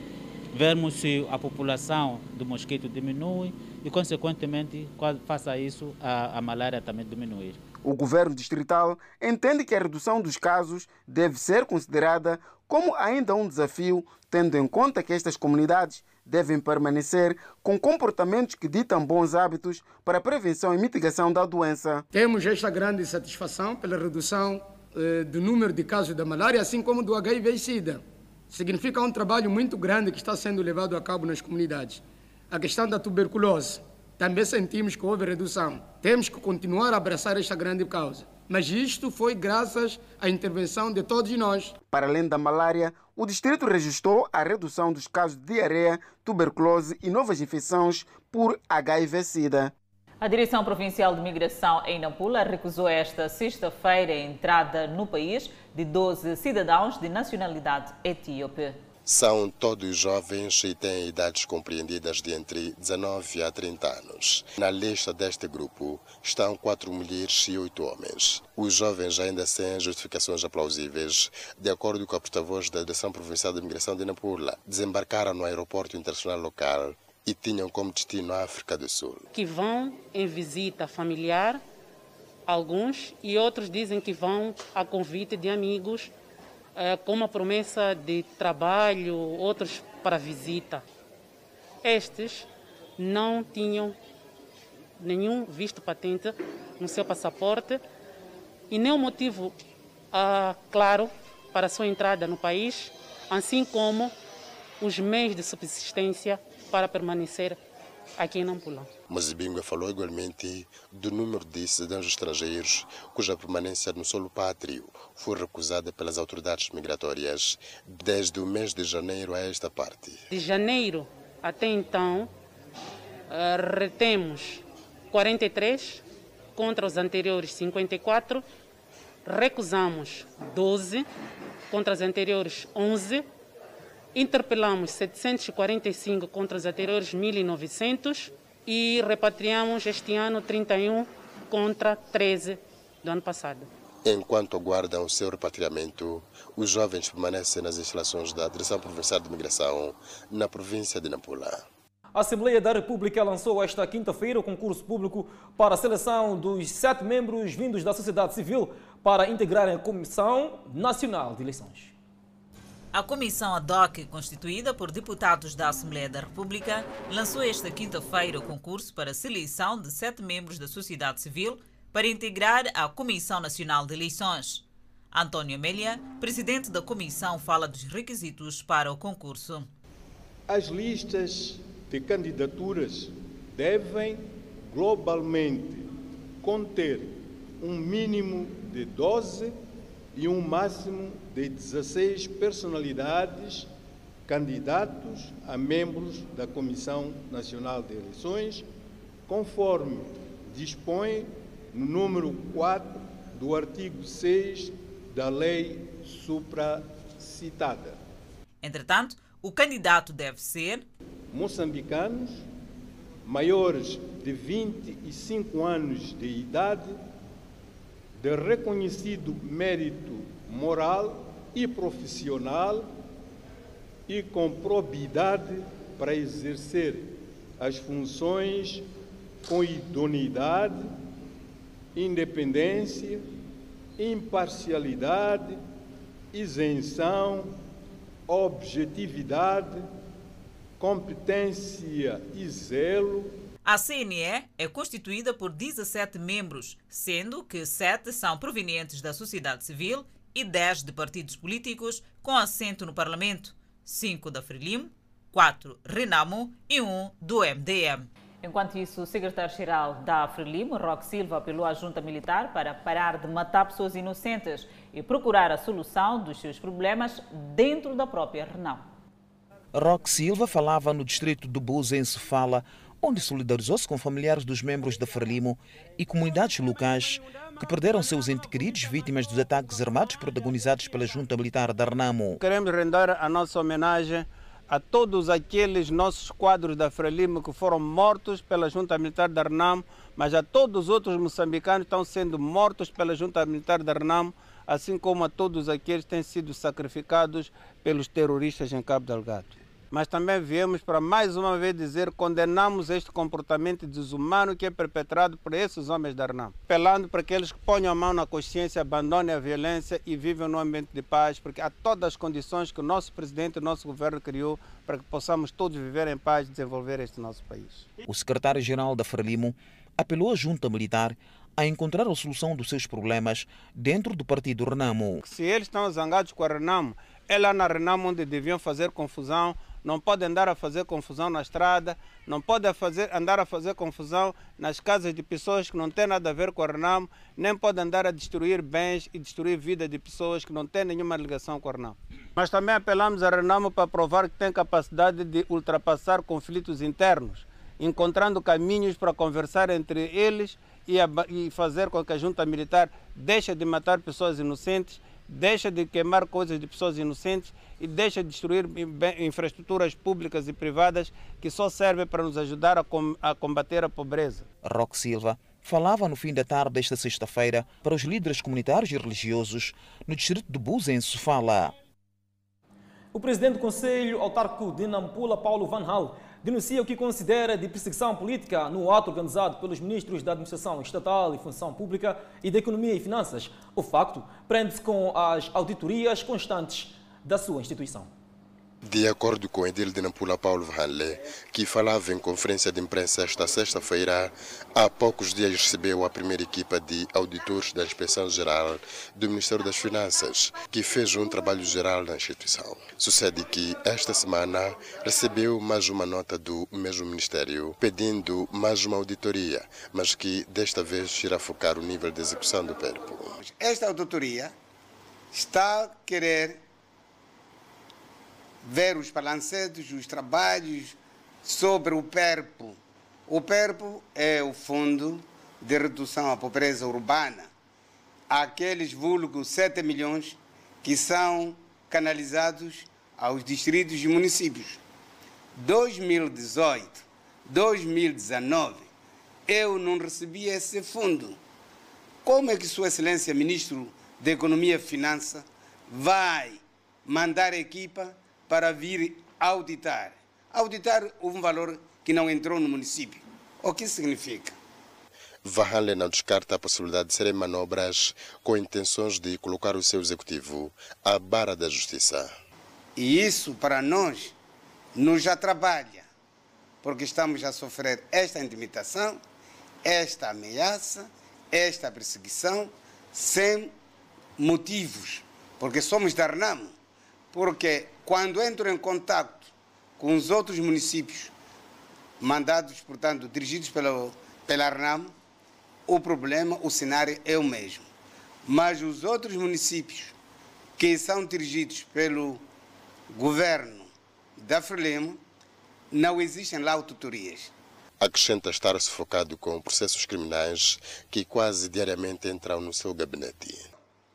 vermos se a população do mosquito diminui e, consequentemente, faça isso, a, a malária também diminuir. O governo distrital entende que a redução dos casos deve ser considerada como ainda um desafio, tendo em conta que estas comunidades devem permanecer com comportamentos que ditam bons hábitos para a prevenção e mitigação da doença. Temos esta grande satisfação pela redução eh, do número de casos da malária, assim como do HIV e SIDA. Significa um trabalho muito grande que está sendo levado a cabo nas comunidades. A questão da tuberculose, também sentimos que houve redução. Temos que continuar a abraçar esta grande causa. Mas isto foi graças à intervenção de todos nós. Para além da malária, o distrito registrou a redução dos casos de diarreia, tuberculose e novas infecções por HIV-Sida. A Direção Provincial de Migração em Nampula recusou esta sexta-feira a entrada no país de 12 cidadãos de nacionalidade etíope. São todos jovens e têm idades compreendidas de entre 19 a 30 anos. Na lista deste grupo estão quatro mulheres e oito homens. Os jovens, ainda sem justificações aplausíveis, de acordo com a porta-voz da Direção Provincial de Imigração de Nampula, desembarcaram no aeroporto internacional local e tinham como destino a África do Sul. Que vão em visita familiar, alguns, e outros dizem que vão a convite de amigos com uma promessa de trabalho, outros para visita. Estes não tinham nenhum visto patente no seu passaporte e nem motivo ah, claro para sua entrada no país, assim como os meios de subsistência para permanecer aqui em Nampula. Mozibinga falou igualmente do número de cidadãos estrangeiros cuja permanência no solo pátrio foi recusada pelas autoridades migratórias desde o mês de janeiro a esta parte. De janeiro até então, eh, retemos 43 contra os anteriores 54, recusamos 12 contra os anteriores 11 interpelamos 745 contra os anteriores 1.900 e repatriamos este ano 31 contra 13 do ano passado. Enquanto aguardam o seu repatriamento, os jovens permanecem nas instalações da Direção Provincial de Migração na província de Nampula. A Assembleia da República lançou esta quinta-feira o concurso público para a seleção dos sete membros vindos da sociedade civil para integrarem a Comissão Nacional de Eleições. A comissão ad hoc, constituída por deputados da Assembleia da República, lançou esta quinta-feira o concurso para a seleção de sete membros da sociedade civil para integrar a Comissão Nacional de Eleições. Antônio Amélia, presidente da comissão, fala dos requisitos para o concurso. As listas de candidaturas devem globalmente conter um mínimo de 12 e um máximo de 16 personalidades candidatos a membros da Comissão Nacional de Eleições, conforme dispõe no número 4 do artigo 6 da lei supracitada. Entretanto, o candidato deve ser moçambicanos maiores de 25 anos de idade, de reconhecido mérito moral e profissional e com probidade para exercer as funções com idoneidade, independência, imparcialidade, isenção, objetividade, competência e zelo. A CNE é constituída por 17 membros, sendo que 7 são provenientes da sociedade civil e 10 de partidos políticos com assento no Parlamento, 5 da Frelimo, 4 Renamo e 1 do MDM. Enquanto isso, o secretário-geral da Frelimo, Roque Silva, apelou à junta militar para parar de matar pessoas inocentes e procurar a solução dos seus problemas dentro da própria Renamo. Roque Silva falava no distrito do Buza, em Sofala, onde solidarizou-se com familiares dos membros da Frelimo e comunidades locais que perderam seus entes queridos vítimas dos ataques armados protagonizados pela junta militar da Renamo. Queremos render a nossa homenagem a todos aqueles nossos quadros da Frelimo que foram mortos pela junta militar da Renamo, mas a todos os outros moçambicanos que estão sendo mortos pela junta militar da Renamo, assim como a todos aqueles que têm sido sacrificados pelos terroristas em Cabo Delgado mas também viemos para mais uma vez dizer condenamos este comportamento desumano que é perpetrado por esses homens da Arnam, apelando para que ponham a mão na consciência, abandonem a violência e vivam num ambiente de paz, porque há todas as condições que o nosso presidente e o nosso governo criou para que possamos todos viver em paz e desenvolver este nosso país. O secretário-geral da Frelimo apelou à junta militar a encontrar a solução dos seus problemas dentro do partido Renamo. Se eles estão zangados com a Renamo, é lá na Renamo onde deviam fazer confusão, não pode andar a fazer confusão na estrada, não pode fazer, andar a fazer confusão nas casas de pessoas que não têm nada a ver com a Renamo, nem pode andar a destruir bens e destruir vida de pessoas que não têm nenhuma ligação com a Renamo. Mas também apelamos a Renamo para provar que tem capacidade de ultrapassar conflitos internos, encontrando caminhos para conversar entre eles e fazer com que a junta militar deixe de matar pessoas inocentes deixa de queimar coisas de pessoas inocentes e deixa de destruir infraestruturas públicas e privadas que só servem para nos ajudar a, com, a combater a pobreza. Roque Silva falava no fim da tarde desta sexta-feira para os líderes comunitários e religiosos no distrito de Buza, em Sofala. O presidente do Conselho Autarco de Nampula, Paulo Van Hal, denuncia o que considera de perseguição política no ato organizado pelos ministros da Administração Estatal e Função Pública e da Economia e Finanças. O facto prende-se com as auditorias constantes da sua instituição. De acordo com Edil de Nampula Paulo Vanle, que falava em conferência de imprensa esta sexta-feira, há poucos dias recebeu a primeira equipa de auditores da Inspeção Geral do Ministério das Finanças, que fez um trabalho geral na instituição. Sucede que esta semana recebeu mais uma nota do mesmo Ministério pedindo mais uma auditoria, mas que desta vez irá focar o nível de execução do PERPO. Esta auditoria está a querer ver os balancetes, os trabalhos sobre o PERPO. O PERPO é o Fundo de Redução à Pobreza Urbana. Aqueles vulgos 7 milhões que são canalizados aos distritos e municípios. 2018, 2019, eu não recebi esse fundo. Como é que Sua Excelência, Ministro da Economia e Finança, vai mandar equipa para vir auditar. Auditar um valor que não entrou no município. O que significa? Vahanle não descarta a possibilidade de serem manobras com intenções de colocar o seu executivo à barra da justiça. E isso, para nós, nos já trabalha, porque estamos a sofrer esta intimidação, esta ameaça, esta perseguição, sem motivos, porque somos da Renamo, porque quando entro em contato com os outros municípios mandados, portanto, dirigidos pela, pela Arnam, o problema, o cenário é o mesmo. Mas os outros municípios que são dirigidos pelo governo da Frelimo, não existem lá aututorias. Acrescenta estar sufocado com processos criminais que quase diariamente entram no seu gabinete.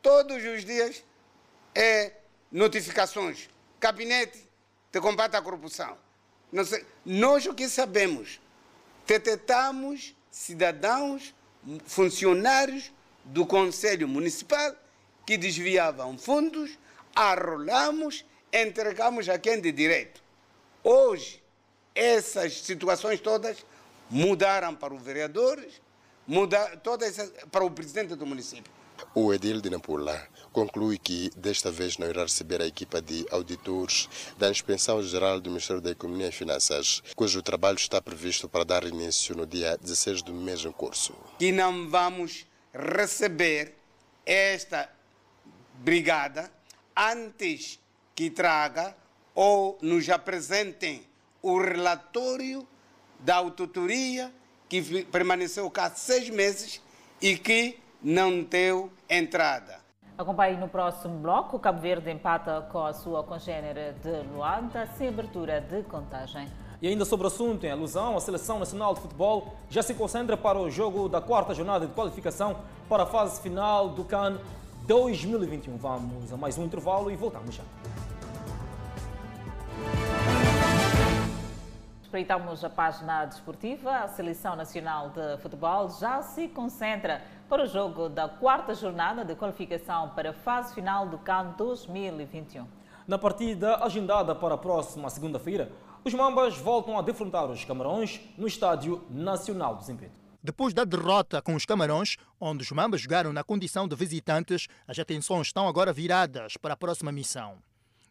Todos os dias é notificações. Gabinete de combate à corrupção. Sei, nós o que sabemos, detectamos cidadãos, funcionários do Conselho Municipal que desviavam fundos, arrolamos, entregamos a quem de direito. Hoje, essas situações todas mudaram para os vereadores, mudaram todas para o presidente do município. O edil de Nampula conclui que desta vez não irá receber a equipa de auditores da Inspeção Geral do Ministério da Economia e Finanças, cujo trabalho está previsto para dar início no dia 16 do em curso. Que não vamos receber esta brigada antes que traga ou nos apresentem o relatório da auditoria que permaneceu cá seis meses e que não deu entrada. Acompanhe no próximo bloco. O Cabo Verde empata com a sua congênere de Luanda sem abertura de contagem. E ainda sobre o assunto, em alusão, a Seleção Nacional de Futebol já se concentra para o jogo da quarta jornada de qualificação para a fase final do CAN 2021. Vamos a mais um intervalo e voltamos já. Espreitamos a página desportiva. A Seleção Nacional de Futebol já se concentra para o jogo da quarta jornada de qualificação para a fase final do CAN 2021. Na partida agendada para a próxima segunda-feira, os Mambas voltam a defrontar os Camarões no Estádio Nacional do Zimpeto. Depois da derrota com os Camarões, onde os Mambas jogaram na condição de visitantes, as atenções estão agora viradas para a próxima missão.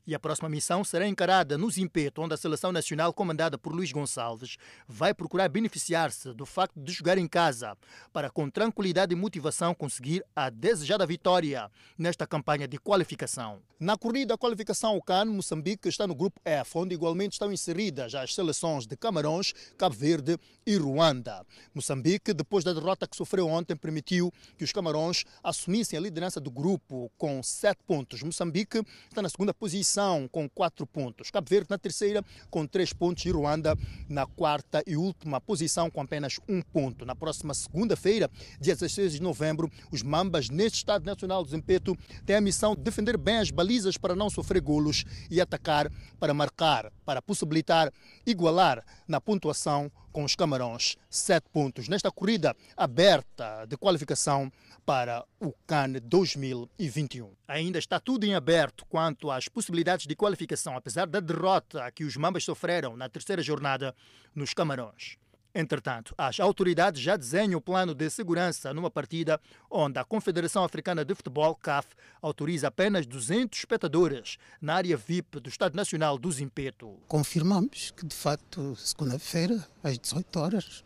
E a próxima missão será encarada no Zimpeto, onde a seleção nacional, comandada por Luís Gonçalves, vai procurar beneficiar-se do facto de jogar em casa, para com tranquilidade e motivação conseguir a desejada vitória nesta campanha de qualificação. Na corrida da qualificação ao CAN, Moçambique está no grupo F, onde igualmente estão inseridas as seleções de Camarões, Cabo Verde e Ruanda. Moçambique, depois da derrota que sofreu ontem, permitiu que os Camarões assumissem a liderança do grupo com sete pontos. Moçambique está na segunda posição com quatro pontos. Cabo Verde na terceira com três pontos e Ruanda na quarta e última posição com apenas um ponto. Na próxima segunda-feira, dia 16 de novembro, os Mambas, neste Estado Nacional do Zempeto, têm a missão de defender bem as balizas para não sofrer golos e atacar para marcar, para possibilitar igualar na pontuação com os Camarões, sete pontos nesta corrida aberta de qualificação para o CAN 2021. Ainda está tudo em aberto quanto às possibilidades de qualificação, apesar da derrota que os Mambas sofreram na terceira jornada nos Camarões. Entretanto, as autoridades já desenham o plano de segurança numa partida onde a Confederação Africana de Futebol, CAF, autoriza apenas 200 espectadores na área VIP do Estado Nacional do Zimpeto. Confirmamos que, de facto, segunda-feira, às 18 horas,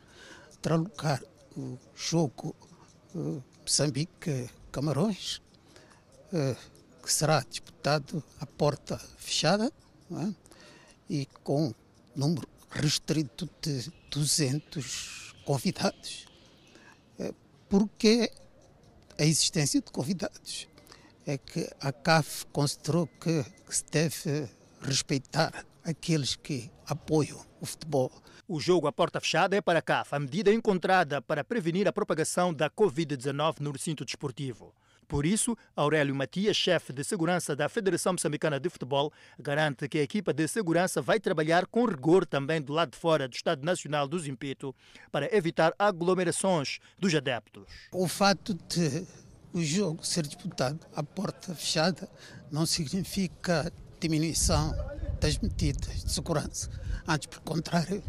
terá lugar o jogo uh, Moçambique-Camarões, uh, que será disputado à porta fechada é? e com número restrito de 200 convidados. É, porque a existência de convidados é que a CAF considerou que, que se deve respeitar aqueles que apoiam o futebol. O jogo à porta fechada é para a CAF, a medida encontrada para prevenir a propagação da Covid-19 no recinto desportivo. Por isso, Aurélio Matias, chefe de segurança da Federação Moçambicana de Futebol, garante que a equipa de segurança vai trabalhar com rigor também do lado de fora do Estado Nacional do Zimpeto para evitar aglomerações dos adeptos. O fato de o jogo ser disputado à porta fechada não significa diminuição das medidas de segurança. Antes, pelo contrário,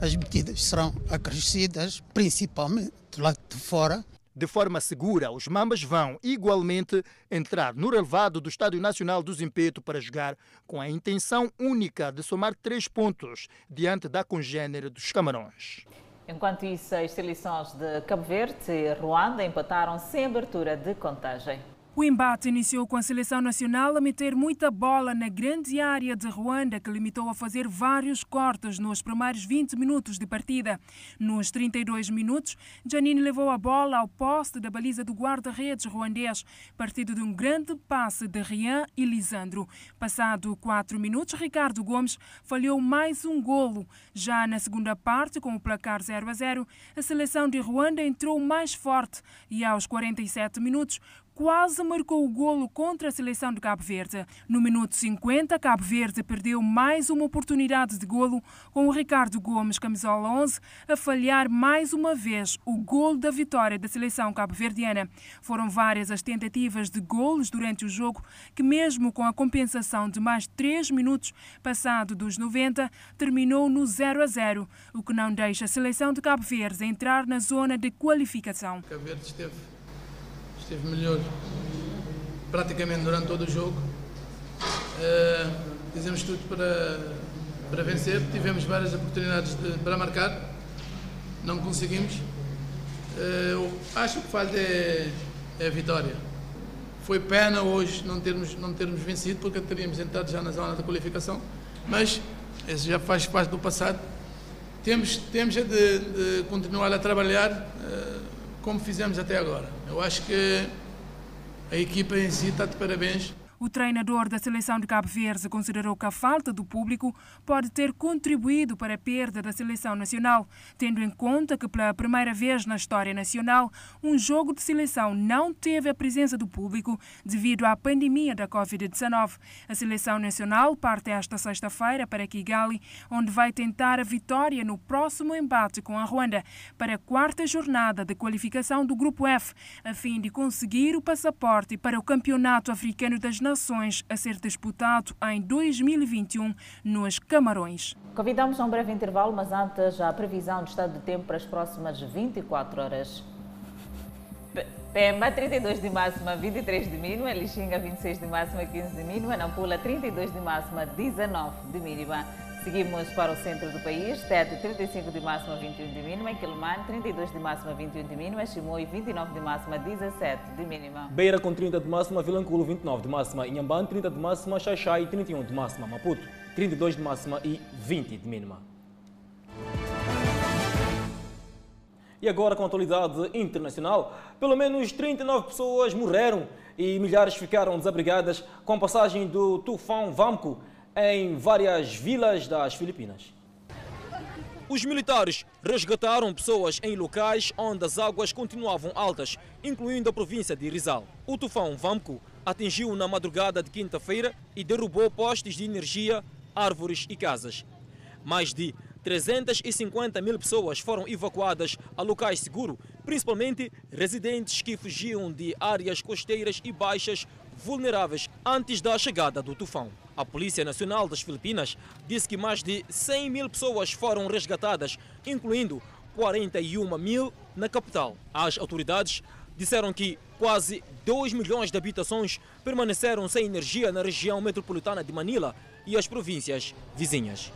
as medidas serão acrescidas, principalmente do lado de fora, de forma segura, os Mambas vão igualmente entrar no relevado do Estádio Nacional do Zimpeto para jogar com a intenção única de somar três pontos diante da congênere dos Camarões. Enquanto isso, as seleções de Cabo Verde e Ruanda empataram sem abertura de contagem. O embate iniciou com a seleção nacional a meter muita bola na grande área de Ruanda, que limitou a fazer vários cortes nos primeiros 20 minutos de partida. Nos 32 minutos, Janine levou a bola ao poste da baliza do guarda-redes ruandês, partido de um grande passe de Rian e Lisandro. Passado 4 minutos, Ricardo Gomes falhou mais um golo. Já na segunda parte, com o placar 0 a 0, a seleção de Ruanda entrou mais forte e aos 47 minutos quase marcou o golo contra a seleção de Cabo Verde. No minuto 50, Cabo Verde perdeu mais uma oportunidade de golo com o Ricardo Gomes, camisola 11, a falhar mais uma vez o golo da vitória da seleção cabo-verdiana. Foram várias as tentativas de golos durante o jogo que, mesmo com a compensação de mais 3 minutos passado dos 90, terminou no 0 a 0, o que não deixa a seleção de Cabo Verde entrar na zona de qualificação. Cabo Verde esteve esteve melhor praticamente durante todo o jogo. Uh, fizemos tudo para, para vencer, tivemos várias oportunidades de, para marcar, não conseguimos. Uh, acho que falta é, é, a vitória. Foi pena hoje não termos, não termos vencido, porque teríamos entrado já na zona da qualificação, mas isso já faz parte do passado. Temos, temos de, de continuar a trabalhar. Uh, como fizemos até agora. Eu acho que a equipa em si está de parabéns. O treinador da seleção de Cabo Verde considerou que a falta do público pode ter contribuído para a perda da seleção nacional, tendo em conta que pela primeira vez na história nacional, um jogo de seleção não teve a presença do público devido à pandemia da Covid-19. A seleção nacional parte esta sexta-feira para Kigali, onde vai tentar a vitória no próximo embate com a Ruanda para a quarta jornada de qualificação do Grupo F, a fim de conseguir o passaporte para o Campeonato Africano das Nações a ser disputado em 2021 nos Camarões. Convidamos a um breve intervalo, mas antes a previsão de estado de tempo para as próximas 24 horas. Pemba, 32 de máxima, 23 de mínima. Lixinga, 26 de máxima, 15 de mínima. Nampula, 32 de máxima, 19 de mínima. Seguimos para o centro do país, Tete 35 de máxima, 21 de mínima, em Quilomane 32 de máxima, 21 de mínima, Chimoio 29 de máxima, 17 de mínima. Beira com 30 de máxima, Vilanculo 29 de máxima, Inhambane 30 de máxima, Xaixai 31 de máxima, Maputo 32 de máxima e 20 de mínima. E agora com a atualidade internacional, pelo menos 39 pessoas morreram e milhares ficaram desabrigadas com a passagem do tufão Vamco em várias vilas das Filipinas. Os militares resgataram pessoas em locais onde as águas continuavam altas, incluindo a província de Rizal. O tufão Vamco atingiu na madrugada de quinta-feira e derrubou postes de energia, árvores e casas. Mais de 350 mil pessoas foram evacuadas a locais seguros, principalmente residentes que fugiam de áreas costeiras e baixas vulneráveis antes da chegada do tufão. A Polícia Nacional das Filipinas disse que mais de 100 mil pessoas foram resgatadas, incluindo 41 mil na capital. As autoridades disseram que quase 2 milhões de habitações permaneceram sem energia na região metropolitana de Manila e as províncias vizinhas.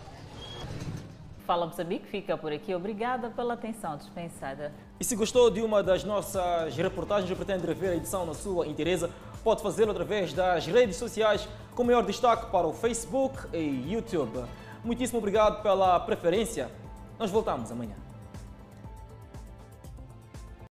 Fala Moçambique fica por aqui. Obrigada pela atenção dispensada. E se gostou de uma das nossas reportagens pretende rever a edição na sua inteireza, pode fazê-lo através das redes sociais, com maior destaque para o Facebook e YouTube. Muitíssimo obrigado pela preferência. Nós voltamos amanhã.